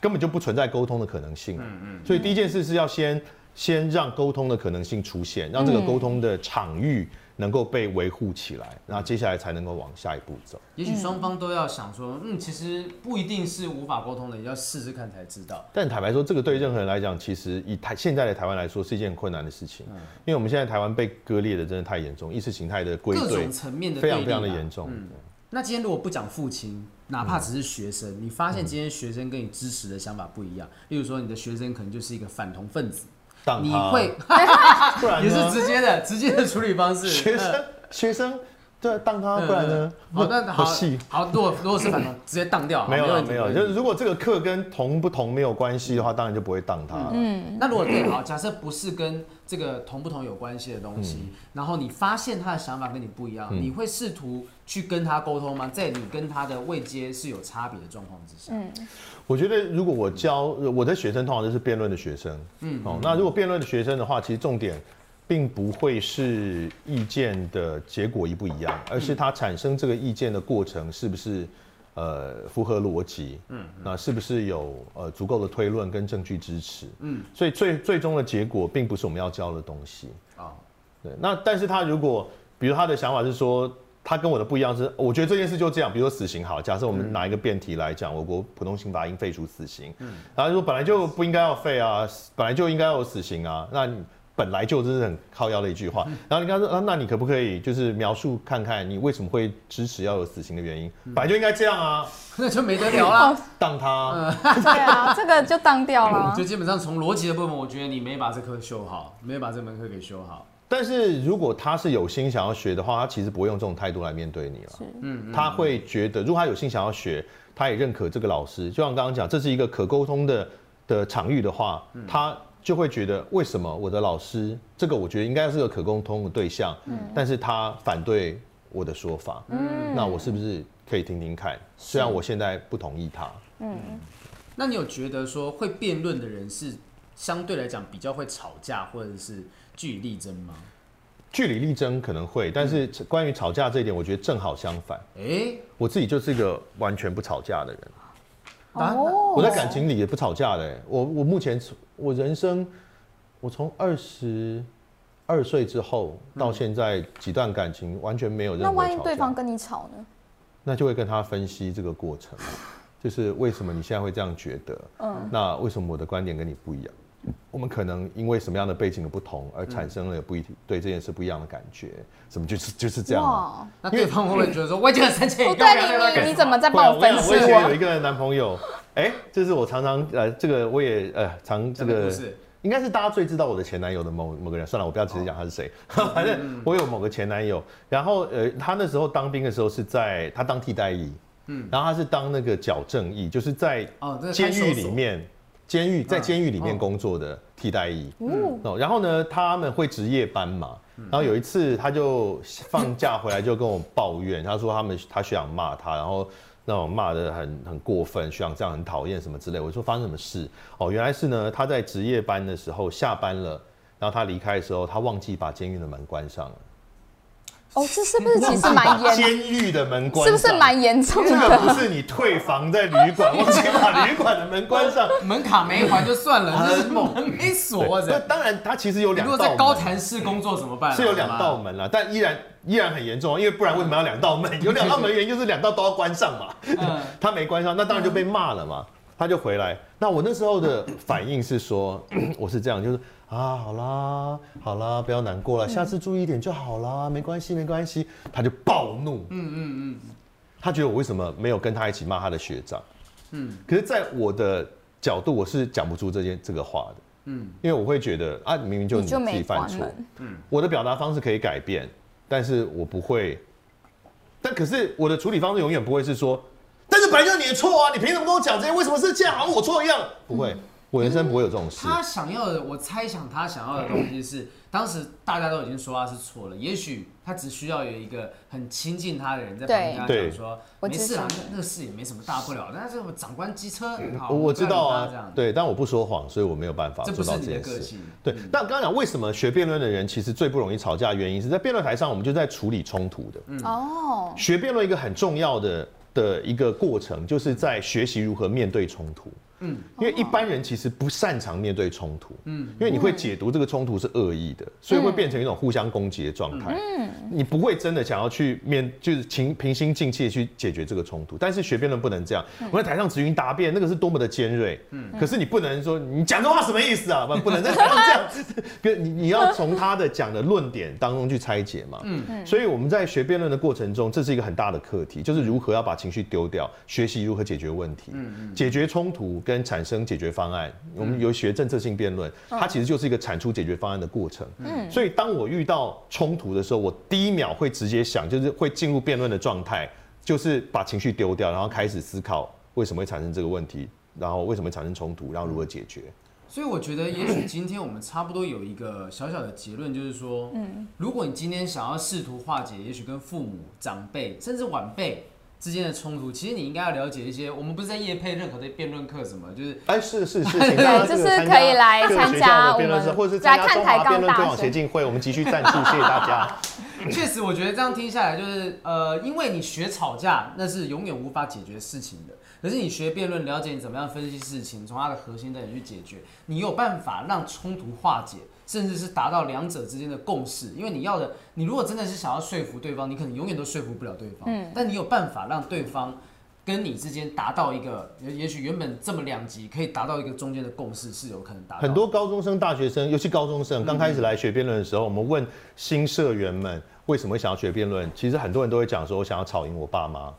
根本就不存在沟通的可能性。嗯嗯。所以第一件事是要先先让沟通的可能性出现，让这个沟通的场域。能够被维护起来，然后接下来才能够往下一步走。也许双方都要想说，嗯，其实不一定是无法沟通的，要试试看才知道。但坦白说，这个对任何人来讲，其实以台现在的台湾来说，是一件困难的事情。嗯，因为我们现在台湾被割裂的真的太严重，意识形态的归各种层面的非常非常的严重。嗯，那今天如果不讲父亲，哪怕只是学生，你发现今天学生跟你支持的想法不一样，例如说你的学生可能就是一个反同分子，你会 不然也是直接的直接的处理方式，学生。学生对当他，不然呢？好，那好，好，如果如果是反同，直接当掉。没有没有，就是如果这个课跟同不同没有关系的话，当然就不会当他。嗯，那如果对，好，假设不是跟这个同不同有关系的东西，然后你发现他的想法跟你不一样，你会试图去跟他沟通吗？在你跟他的位阶是有差别的状况之下，嗯，我觉得如果我教我的学生，通常都是辩论的学生，嗯，哦，那如果辩论的学生的话，其实重点。并不会是意见的结果一不一样，而是它产生这个意见的过程是不是呃符合逻辑，嗯，那是不是有呃足够的推论跟证据支持，嗯，所以最最终的结果并不是我们要教的东西，啊，对，那但是他如果比如他的想法是说。他跟我的不一样是，我觉得这件事就这样。比如说死刑好，假设我们拿一个辩题来讲，我国普通刑法应废除死刑。嗯，然后说本来就不应该要废啊，本来就应该要有死刑啊。那你本来就这是很靠腰的一句话。然后你刚说啊，那你可不可以就是描述看看你为什么会支持要有死刑的原因？本来就应该这样啊，那就没得聊了，当他。对啊，这个就当掉了。就基本上从逻辑的部分，我觉得你没把这课修好，没有把这门课给修好。但是如果他是有心想要学的话，他其实不会用这种态度来面对你了。嗯，他会觉得，如果他有心想要学，他也认可这个老师，就像刚刚讲，这是一个可沟通的的场域的话，他就会觉得，为什么我的老师这个我觉得应该是个可沟通的对象，嗯，但是他反对我的说法，嗯，那我是不是可以听听看？虽然我现在不同意他，嗯，那你有觉得说会辩论的人是相对来讲比较会吵架，或者是？据理力争吗？据理力争可能会，但是关于吵架这一点，我觉得正好相反。哎，我自己就是一个完全不吵架的人。哦，我在感情里也不吵架的。我我目前我人生，我从二十二岁之后到现在几段感情完全没有任何。那万一对方跟你吵呢？那就会跟他分析这个过程，就是为什么你现在会这样觉得？嗯，那为什么我的观点跟你不一样？我们可能因为什么样的背景的不同，而产生了不一对这件事不一样的感觉，什么就是就是这样。那对方会不会觉得说，我已经很生气，对，你你你怎么在帮我分析？我以前有一个男朋友，哎，这是我常常呃，这个我也呃常这个，应该是大家最知道我的前男友的某某个人。算了，我不要直接讲他是谁，反正我有某个前男友。然后呃，他那时候当兵的时候是在他当替代役，嗯，然后他是当那个矫正役，就是在监狱里面。监狱在监狱里面工作的替代役，哦，然后呢，他们会值夜班嘛，然后有一次他就放假回来就跟我抱怨，他说他们他学长骂他，然后那种骂的很很过分，学长这样很讨厌什么之类。我说发生什么事？哦，原来是呢，他在值夜班的时候下班了，然后他离开的时候，他忘记把监狱的门关上了。哦，这是不是其实蛮严？监狱的门关是不是蛮严重的？这个不是你退房在旅馆，忘记把旅馆的门关上，门卡没还就算了，这是门没锁。那当然，它其实有两道。如果在高谈室工作怎么办？是有两道门了，但依然依然很严重，因为不然为什么要两道门？有两道门原因就是两道都要关上嘛。他没关上，那当然就被骂了嘛。他就回来，那我那时候的反应是说，我是这样，就是。啊，好啦，好啦，不要难过了，下次注意一点就好啦，没关系，没关系。他就暴怒，嗯嗯嗯，他觉得我为什么没有跟他一起骂他的学长？嗯，可是，在我的角度，我是讲不出这件这个话的，嗯，因为我会觉得啊，明明就你自己犯错，嗯，我的表达方式可以改变，但是我不会，但可是我的处理方式永远不会是说，但是本来就是你的错啊，你凭什么跟我讲这些？为什么是这样？好像我错一样，不会。我人生不会有这种事。他想要的，我猜想他想要的东西是，当时大家都已经说他是错了，也许他只需要有一个很亲近他的人在旁边跟他讲说，没事啊，那个事也没什么大不了。但是长官机车，好，我知道啊，对，但我不说谎，所以我没有办法做到这件事。对，那刚刚讲为什么学辩论的人其实最不容易吵架，原因是在辩论台上我们就在处理冲突的。哦，学辩论一个很重要的的一个过程，就是在学习如何面对冲突。嗯，因为一般人其实不擅长面对冲突，嗯，因为你会解读这个冲突是恶意的，所以会变成一种互相攻击的状态。嗯，你不会真的想要去面，就是平平心静气去解决这个冲突。但是学辩论不能这样，我在台上直云答辩，那个是多么的尖锐。嗯，可是你不能说你讲这话什么意思啊？不，不能在台上这样子。跟你你要从他的讲的论点当中去拆解嘛。嗯嗯。所以我们在学辩论的过程中，这是一个很大的课题，就是如何要把情绪丢掉，学习如何解决问题，嗯嗯，解决冲突。跟产生解决方案，我们有学政策性辩论，它其实就是一个产出解决方案的过程。嗯，所以当我遇到冲突的时候，我第一秒会直接想，就是会进入辩论的状态，就是把情绪丢掉，然后开始思考为什么会产生这个问题，然后为什么会产生冲突，然后如何解决。所以我觉得，也许今天我们差不多有一个小小的结论，就是说，嗯，如果你今天想要试图化解，也许跟父母、长辈甚至晚辈。之间的冲突，其实你应该要了解一些。我们不是在夜配任何的辩论课，什么就是哎，是是是，对，就是可以来参加我们或者是参加中华辩论推广协进会，我们继续赞助，谢谢大家。确实，我觉得这样听下来，就是呃，因为你学吵架，那是永远无法解决事情的。可是你学辩论，了解你怎么样分析事情，从它的核心在点去解决，你有办法让冲突化解，甚至是达到两者之间的共识。因为你要的，你如果真的是想要说服对方，你可能永远都说服不了对方。嗯。但你有办法让对方跟你之间达到一个，也也许原本这么两极，可以达到一个中间的共识，是有可能达到。很多高中生、大学生，尤其高中生刚开始来学辩论的时候，我们问新社员们为什么会想要学辩论，其实很多人都会讲说，我想要吵赢我爸妈。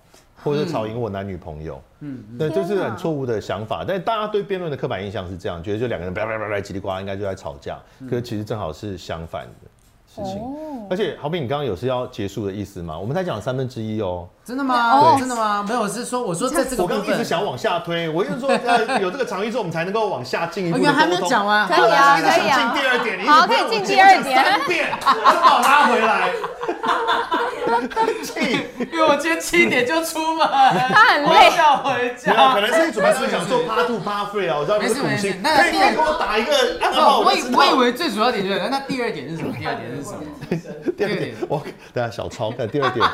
或者吵赢我男女朋友，嗯，那就是很错误的想法。但是大家对辩论的刻板印象是这样，觉得就两个人叭叭叭叭叽里呱啦，应该就在吵架。可是其实正好是相反的事情。而且，好比你刚刚有是要结束的意思吗？我们才讲三分之一哦。真的吗？真的吗？没有，是说我说在这个我刚一直想往下推，我就是说 呃有这个场域之后，我们才能够往下进一步沟通。还没讲完，可以啊，可以啊。进第二点，好，可以进第二点。三遍，把我拉回来。气，因为我今天七点就出门，他很累要回家。可能是你准备是想做 part two part three 啊，我知道你是苦心。可以可以给我打一个。我以我以为最主要点就是，那第二点是什么？第二点是什么？第二点，我等下小超看第二点。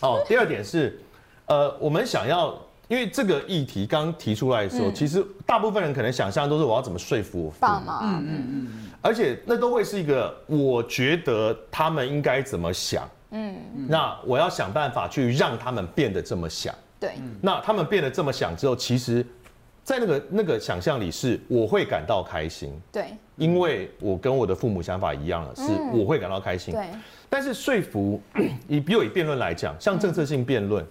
哦，第二点是，呃，我们想要，因为这个议题刚提出来的时候，其实大部分人可能想象都是我要怎么说服我爸妈，嗯嗯嗯，而且那都会是一个，我觉得他们应该怎么想，嗯，那我要想办法去让他们变得这么想，对，那他们变得这么想之后，其实，在那个那个想象里是我会感到开心，对，因为我跟我的父母想法一样了，是我会感到开心，对。但是说服 以比如以辩论来讲，像政策性辩论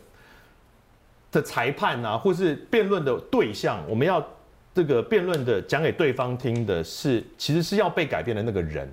的裁判啊，或是辩论的对象，我们要这个辩论的讲给对方听的是，其实是要被改变的那个人。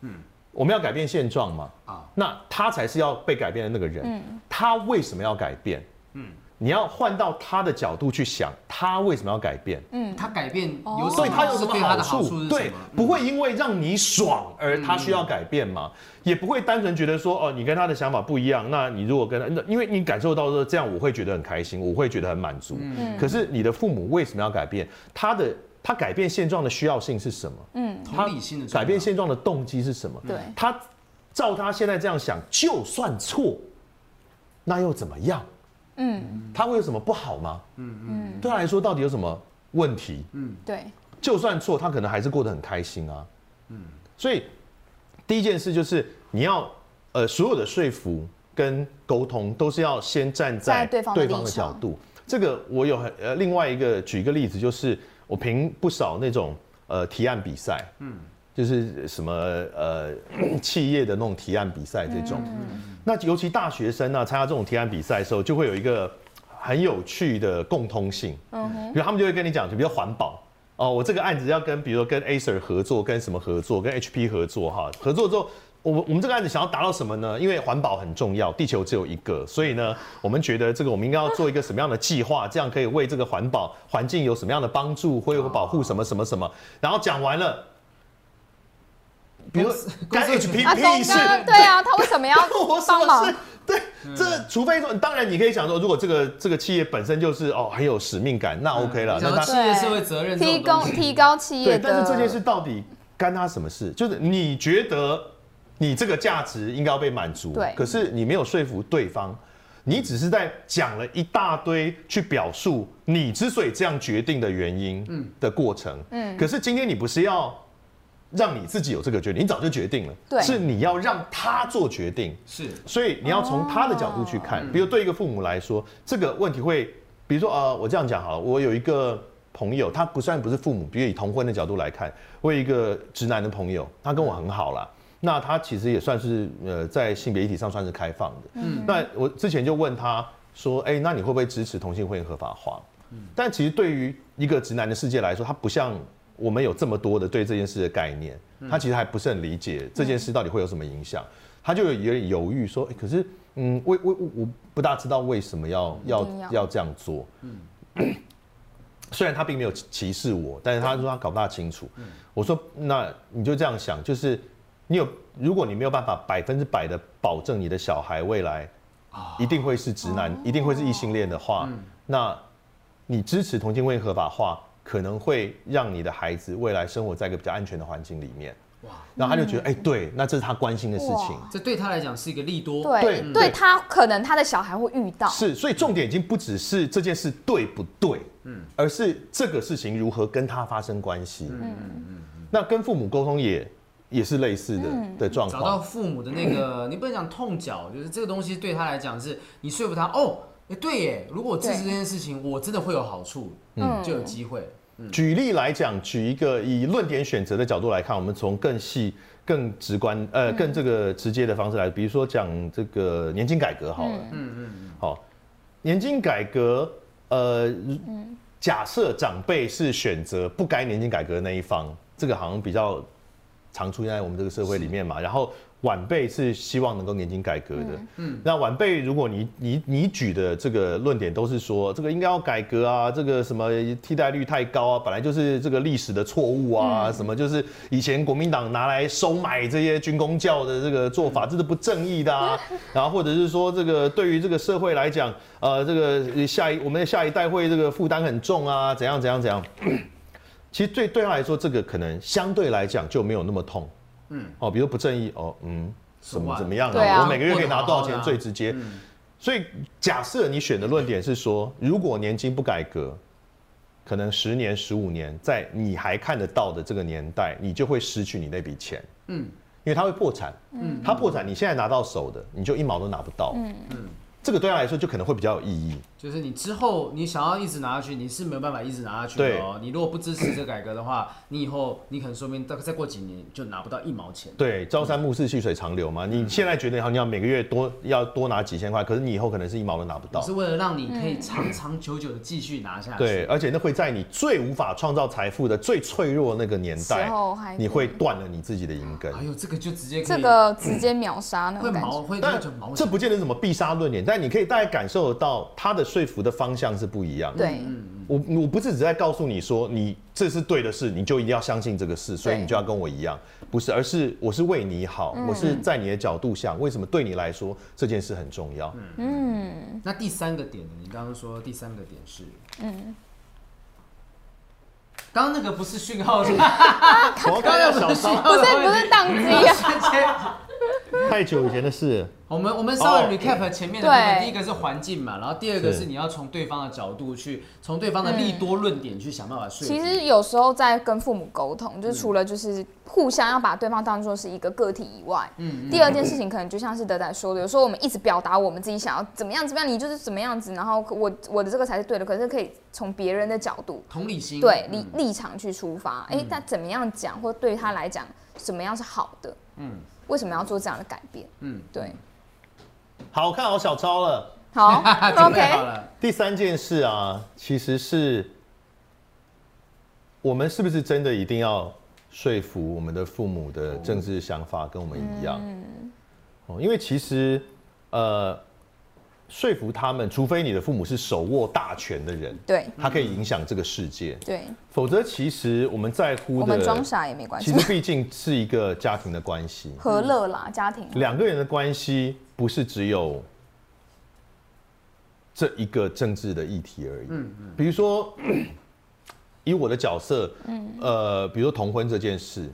嗯，我们要改变现状嘛？啊，那他才是要被改变的那个人。嗯，他为什么要改变？嗯。你要换到他的角度去想，他为什么要改变？嗯，他改变有，所以他有什么好处？对，不会因为让你爽而他需要改变嘛？也不会单纯觉得说，哦，你跟他的想法不一样，那你如果跟他，因为你感受到说这样，我会觉得很开心，我会觉得很满足。嗯，可是你的父母为什么要改变？他的他改变现状的需要性是什么？嗯，他理性的改变现状的动机是什么？对，他照他现在这样想，就算错，那又怎么样？嗯，他会有什么不好吗？嗯嗯，对他来说到底有什么问题？嗯，对，就算错，他可能还是过得很开心啊。嗯，所以第一件事就是你要呃所有的说服跟沟通都是要先站在对方的角度。这个我有很呃另外一个举一个例子，就是我评不少那种呃提案比赛，嗯。就是什么呃 企业的那种提案比赛这种，那尤其大学生呢参加这种提案比赛的时候，就会有一个很有趣的共通性，嗯哼，比如他们就会跟你讲，就比如环保。哦，我这个案子要跟比如说跟 Acer 合作，跟什么合作，跟 HP 合作哈，合作之后，我们我们这个案子想要达到什么呢？因为环保很重要，地球只有一个，所以呢，我们觉得这个我们应该要做一个什么样的计划，这样可以为这个环保环境有什么样的帮助，会有保护什么什么什么，然后讲完了。比如干 HPP 事，对啊，他为什么要 帮忙？对，这除非说，当然你可以想说，如果这个这个企业本身就是哦很有使命感，那 OK 了。那企业社会责任提高提高企业对，但是这件事到底干他什么事？就是你觉得你这个价值应该要被满足，对，可是你没有说服对方，你只是在讲了一大堆去表述你之所以这样决定的原因，嗯的过程，嗯，可是今天你不是要。让你自己有这个决定，你早就决定了，对，是你要让他做决定，是，所以你要从他的角度去看。比如对一个父母来说，这个问题会，比如说呃，我这样讲好了，我有一个朋友，他不算不是父母，比如以同婚的角度来看，我有一个直男的朋友，他跟我很好了，那他其实也算是呃在性别议题上算是开放的，嗯，那我之前就问他说，哎，那你会不会支持同性婚姻合法化？嗯，但其实对于一个直男的世界来说，他不像。我们有这么多的对这件事的概念，他其实还不是很理解这件事到底会有什么影响，他就有点犹豫说，可是，嗯，为为我不大知道为什么要要要。这样做。嗯，虽然他并没有歧视我，但是他说他搞不大清楚。我说，那你就这样想，就是你有，如果你没有办法百分之百的保证你的小孩未来一定会是直男，一定会是异性恋的话，那你支持同性婚姻合法化？可能会让你的孩子未来生活在一个比较安全的环境里面。哇然后他就觉得，哎、对，那这是他关心的事情。这对他来讲是一个利多。对对他可能他的小孩会遇到，是，所以重点已经不只是这件事对不对，嗯，而是这个事情如何跟他发生关系。嗯嗯嗯。那跟父母沟通也也是类似的、的状况找到。父母的那个，你不能讲痛脚，就是这个东西对他来讲是，你说服他哦，哎、对耶，如果我支持这件事情，我真的会有好处，嗯。就有机会。举例来讲，举一个以论点选择的角度来看，我们从更细、更直观、呃更这个直接的方式来，比如说讲这个年金改革好了，嗯。嗯嗯，好，年金改革，呃，假设长辈是选择不该年金改革的那一方，这个好像比较常出现在我们这个社会里面嘛，然后。晚辈是希望能够年金改革的，嗯，那晚辈如果你你你举的这个论点都是说这个应该要改革啊，这个什么替代率太高啊，本来就是这个历史的错误啊，什么就是以前国民党拿来收买这些军工教的这个做法，这是不正义的啊，然后或者是说这个对于这个社会来讲，呃，这个下一我们的下一代会这个负担很重啊，怎样怎样怎样，其实对对他来说，这个可能相对来讲就没有那么痛。嗯，哦，比如不正义，哦，嗯，怎么怎么样对啊我每个月可以拿多少钱最直接。所以假设你选的论点是说，如果年金不改革，可能十年、十五年，在你还看得到的这个年代，你就会失去你那笔钱。嗯，因为它会破产。嗯，它破产，你现在拿到手的，你就一毛都拿不到。嗯嗯，这个对他来说就可能会比较有意义。就是你之后你想要一直拿下去，你是没有办法一直拿下去的哦。你如果不支持这改革的话，你以后你可能说明再再过几年就拿不到一毛钱。对，朝三暮四，细水长流嘛。你现在觉得好，你要每个月多要多拿几千块，可是你以后可能是一毛都拿不到是。为了让你可以长长久久的继续拿下去。对，而且那会在你最无法创造财富的、最脆弱那个年代你会断了你自己的银根。哎呦，这个就直接可以这个直接秒杀那会种感觉。毛会但这不见得什么必杀论点，但你可以大概感受得到他的说服的方向是不一样。的。对，我我不是只在告诉你说你这是对的事，你就一定要相信这个事，所以你就要跟我一样，不是，而是我是为你好，我是在你的角度想，为什么对你来说这件事很重要？嗯那第三个点呢？你刚刚说第三个点是，嗯，刚刚那个不是讯号？我要看一下小不，是不是宕机啊，太久以前的事。我们我们稍哦。微 recap 前面的部分，对。第一个是环境嘛，然后第二个是。是你要从对方的角度去，从对方的利多论点去想办法说服。其实有时候在跟父母沟通，就是除了就是互相要把对方当做是一个个体以外，嗯第二件事情可能就像是德仔说的，有时候我们一直表达我们自己想要怎么样怎么样，你就是怎么样子，然后我我的这个才是对的，可是可以从别人的角度，同理心，对立嗯。立场去出发，哎，他怎么样讲，或对他来讲怎么样是好的，嗯为什么要做这样的改变？嗯，对，好，看好小超了。好，OK，了，第三件事啊，其实是我们是不是真的一定要说服我们的父母的政治想法跟我们一样？哦，因为其实呃，说服他们，除非你的父母是手握大权的人，对他可以影响这个世界，对，否则其实我们在乎我们装的，傻也没关系其，实毕竟是一个家庭的关系。和乐啦，家庭，两个人的关系不是只有这一个政治的议题而已。嗯嗯。比如说，以我的角色，嗯，呃，比如说同婚这件事，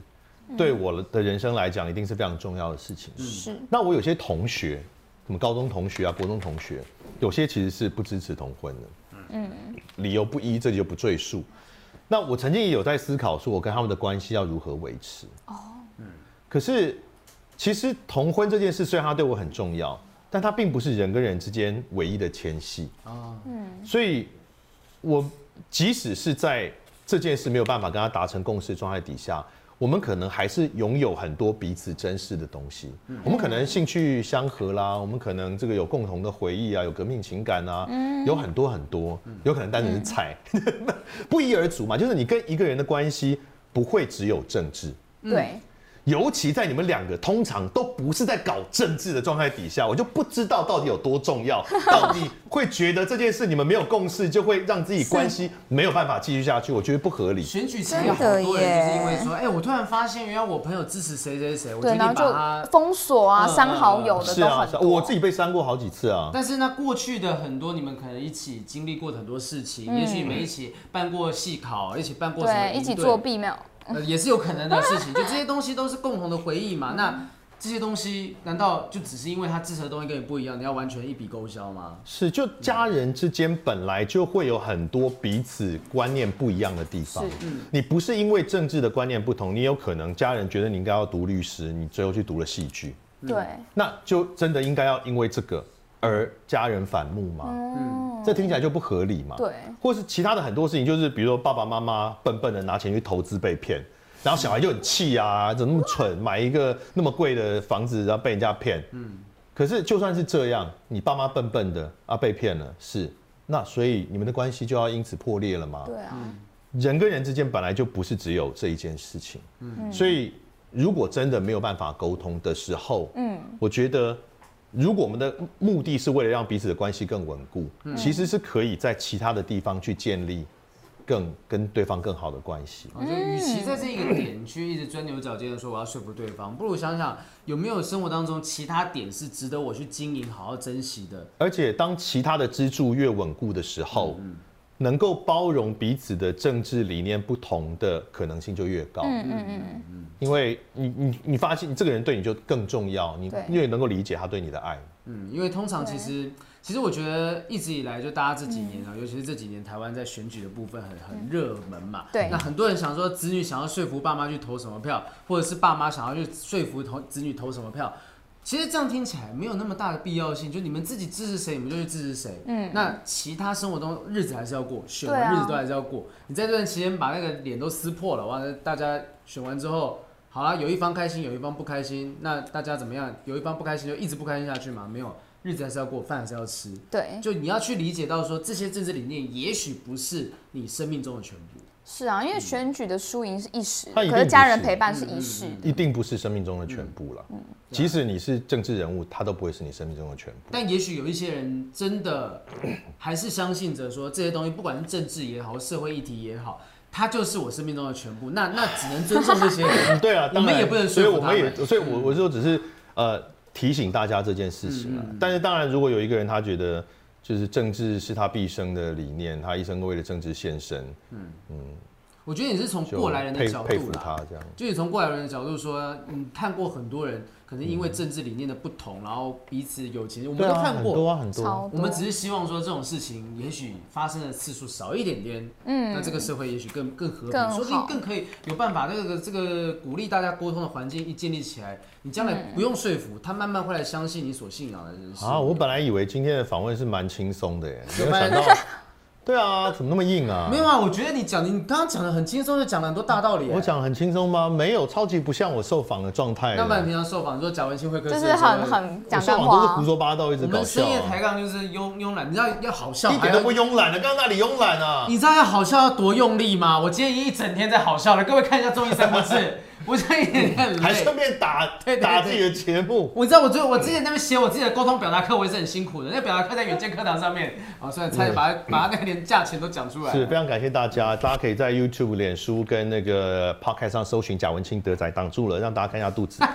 对我的人生来讲，一定是非常重要的事情。是那我有些同学，什么高中同学啊、国中同学，有些其实是不支持同婚的。嗯，理由不一，这里就不赘述。那我曾经也有在思考，说我跟他们的关系要如何维持。哦，嗯。可是，其实同婚这件事虽然它对我很重要，但它并不是人跟人之间唯一的牵系。啊，所以，我即使是在这件事没有办法跟他达成共识的状态底下，我们可能还是拥有很多彼此珍视的东西。我们可能兴趣相合啦，我们可能这个有共同的回忆啊，有革命情感啊，有很多很多，有可能单纯是菜，不一而足嘛。就是你跟一个人的关系不会只有政治。对。尤其在你们两个通常都不是在搞政治的状态底下，我就不知道到底有多重要，到底会觉得这件事你们没有共识，就会让自己关系没有办法继续下去，我觉得不合理。选举前有好多人就是因为说，哎，我突然发现原来我朋友支持谁谁谁，我决对，定然后把。封锁啊、嗯删好友的是啊。我自己被删过好几次啊。但是呢，过去的很多你们可能一起经历过的很多事情，也许你们一起办过戏考，一起办过什么对一起作弊没有？呃，也是有可能的事情。就这些东西都是共同的回忆嘛。那这些东西难道就只是因为他支持的东西跟你不一样，你要完全一笔勾销吗？是，就家人之间本来就会有很多彼此观念不一样的地方。是你不是因为政治的观念不同，你有可能家人觉得你应该要读律师，你最后去读了戏剧，对，那就真的应该要因为这个而家人反目吗？嗯，这听起来就不合理嘛。对，或是其他的很多事情，就是比如说爸爸妈妈笨笨的拿钱去投资被骗，然后小孩就很气啊，怎么那么蠢，买一个那么贵的房子，然后被人家骗。嗯，可是就算是这样，你爸妈笨笨的啊被骗了，是那所以你们的关系就要因此破裂了吗？对啊，人跟人之间本来就不是只有这一件事情，嗯，所以如果真的没有办法沟通的时候，嗯，我觉得如果我们的目的是为了让彼此的关系更稳固，其实是可以在其他的地方去建立更跟对方更好的关系。我觉得与其在这一个点去一直钻牛角尖的说我要说服对方，不如想想有没有生活当中其他点是值得我去经营、好好珍惜的。而且当其他的支柱越稳固的时候，能够包容彼此的政治理念不同的可能性就越高。嗯嗯嗯嗯，因为你你你发现这个人对你就更重要，你对越能够理解他对你的爱。嗯，因为通常其实，其实我觉得一直以来，就大家这几年啊，尤其是这几年台湾在选举的部分很很热门嘛。对那很多人想说，子女想要说服爸妈去投什么票，或者是爸妈想要去说服投子女投什么票。其实这样听起来没有那么大的必要性，就你们自己支持谁，你们就去支持谁。嗯，那其他生活中日子还是要过，选对啊完日子都还是要过。你在这段期间把那个脸都撕破了，完了大家选完之后，好了，有一方开心，有一方不开心，那大家怎么样？有一方不开心就一直不开心下去嘛？没有，日子还是要过，饭还是要吃。对，就你要去理解到说，这些政治理念也许不是你生命中的全部。是啊，因为选举的输赢是一时，可是家人陪伴是一世的。一定不是生命中的全部了。即使你是政治人物，他都不会是你生命中的全部。但也许有一些人真的还是相信着说，这些东西不管是政治也好，社会议题也好，他就是我生命中的全部。那那只能尊重这些人。对啊，我们也不能所以说服他我们也，所以我我就只是呃提醒大家这件事情啊。但是当然，如果有一个人他觉得就是政治是他毕生的理念，他一生都为了政治献身，嗯。嗯。我觉得你是从过来人的角度佩服他，这样。就你从过来人的角度说，你看过很多人可能因为政治理念的不同，然后彼此有情，我们都看过。很多。很多我们只是希望说这种事情也许发生的次数少一点点，嗯，那这个社会也许更更和更平，说不定更可以有办法，这个这个鼓励大家沟通的环境一建立起来，你将来不用说服他，慢慢会来相信你所信仰的人是。啊，我本来以为今天的访问是蛮轻松的耶，没有 想到，对啊，怎么那么硬啊？没有啊，我觉得你讲你刚刚讲的很轻松，就讲了很多大道理。我，讲得很轻松吗？没有，超级不像我受访的状态。那不然平常受访，你说贾文清会客室就是很很我讲干受都是胡，说八道，一直搞笑啊，们深夜抬杠就是慵慵懒，你知道要好笑，一点都不慵懒的。刚刚那里慵懒啊？你知道要好笑要多用力吗？我今天一整天在好笑了，各位看一下综艺三国志，我现在一点点很还。顺便打对对对打自己的节目。我知道我最我之前在那边写我自己的沟通表达课，我也是很辛苦的。那个表达课在远见课堂上面，啊，所以差点把它把它那个连价钱都讲出来。是非常感谢大家，大家可以在 YouTube、脸书跟那个 Podcast 上搜寻贾文清德仔，挡住了，让大家看一下肚子。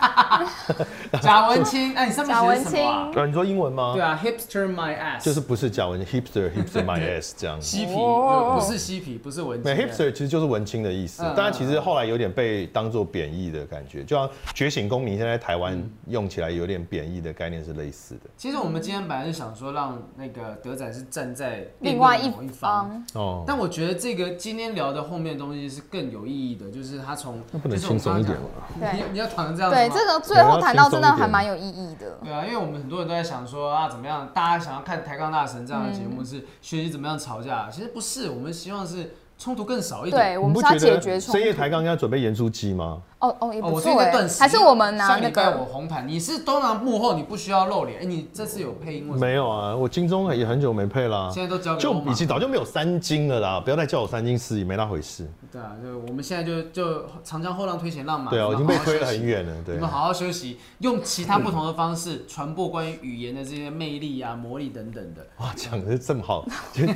贾文清，哎，你上面写的贾文什么啊？呃，你说英文吗？对啊，hipster my ass，就是不是贾文 hipster hipster my ass 这样。嬉皮，哦不是嬉皮，不是文没青。hipster 其实就是文青的意思嗯，当然其实后来有点被当做贬义的感觉，就像觉醒公民现在在台湾嗯用起来有点贬义的概念是类似的。其实我们今天本来是想说让那个德仔是站在另外一方，哦，但我觉得这个今天聊的后面的东西是更有意义的，就是他从那不能轻松一点刚吗？对你你要谈成这样子对，这个最后谈到真的还蛮有意义的。对啊，因为我们很多人都在想说啊，怎么样？大家想要看《抬杠大神》这样的节目嗯是学习怎么样吵架，其实不是，我们希望是冲突更少一点。对，我们是要你不觉得解决冲深夜突。抬杠要准备盐酥鸡吗？哦哦，我不错哎最近在断，食，还是我们拿那上礼拜我红毯，你是都拿幕后，你不需要露脸。哎，你这次有配音吗？没有啊，我金钟也很久没配啦，现在都交给就欧玛已经早就没有三金了啦，不要再叫我三金四，也没那回事。对啊，就我们现在就就长江后浪推前浪嘛。对啊，我已经被推了很远了。对你们，好好休息，用其他不同的方式传播关于语言的这些魅力啊、魔力等等的。哇，讲的这么好，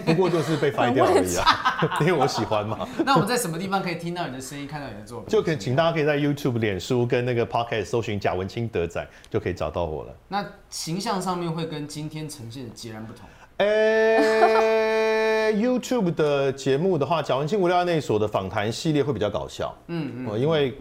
不过就是被 翻掉而已啊，因为我喜欢嘛。那我们在什么地方可以听到你的声音，看到你的作品？就可以请大家可以在 YouTube、脸书跟那个 Podcast 搜寻贾文清德仔，就可以找到我了。那形象上面会跟今天呈现的截然不同。诶、在 YouTube 的节目的话，贾文清无聊那所的访谈系列会比较搞笑，嗯嗯，因为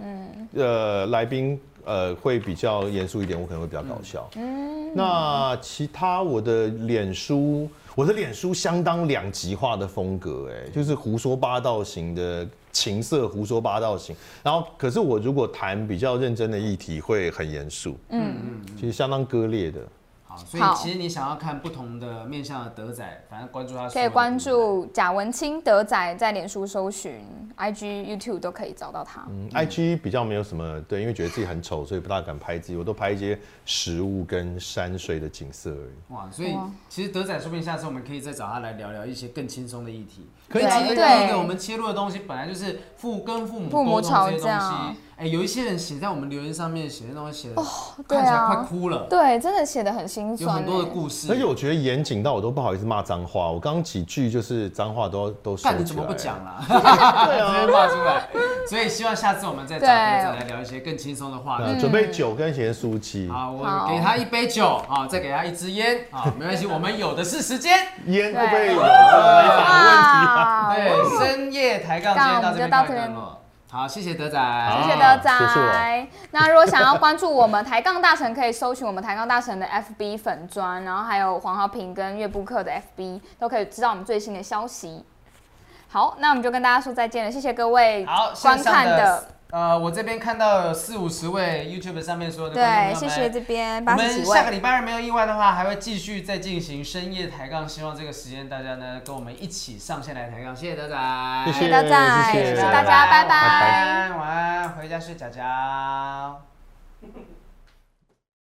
呃来宾呃会比较严肃一点，我可能会比较搞笑。嗯，那其他我的脸书，我的脸书相当两极化的风格，哎，就是胡说八道型的情色胡说八道型。然后，可是我如果谈比较认真的议题，会很严肃，嗯嗯，其实相当割裂的。好，所以其实你想要看不同的面向的德仔，反正关注他可以关注贾文清德仔，在脸书搜寻，IG、YouTube 都可以找到他。嗯，IG 比较没有什么对，因为觉得自己很丑，所以不大敢拍自己，我都拍一些食物跟山水的景色而已。哇，所以其实德仔说不定下次我们可以再找他来聊聊一些更轻松的议题。可以对其实对第一个我们切入的东西本来就是父跟父母父母沟通这些东吵架西。哎，有一些人写在我们留言上面写的东西写的对看起来啊快哭了，对，真的写的很心酸、有很多的欸故事。而且我觉得严谨到我都不好意思骂脏话，我刚刚几句就是脏话都都收起来。你怎么不讲啦？对啊直接骂出来。所以希望下次我们再找对德仔来聊一些更轻松的话题。呃准备酒跟咸酥鸡，好，我给他一杯酒啊，再给他一支烟啊，没关系，我们有的是时间。烟会不会对有违法的问题对，深夜抬杠，今天到这边告一杠我们就到这边段落。好，谢谢德仔。谢谢德仔。那如果想要关注我们抬杠大神，可以搜寻我们抬杠大神的 FB 粉砖，然后还有黄豪平跟岳布克的 FB，都可以知道我们最新的消息。好，那我们就跟大家说再见了，谢谢各位，观看的，呃，我这边看到有四五十位 YouTube 上面所有的朋对，友们谢谢这边我八十几们下个。礼拜二没有意外的话，还会继续再进行深夜抬杠，希望这个时间大家呢跟我们一起上线来抬杠。谢谢德仔，谢谢谢德仔谢谢谢谢大家拜拜晚安，晚安，回家睡觉觉。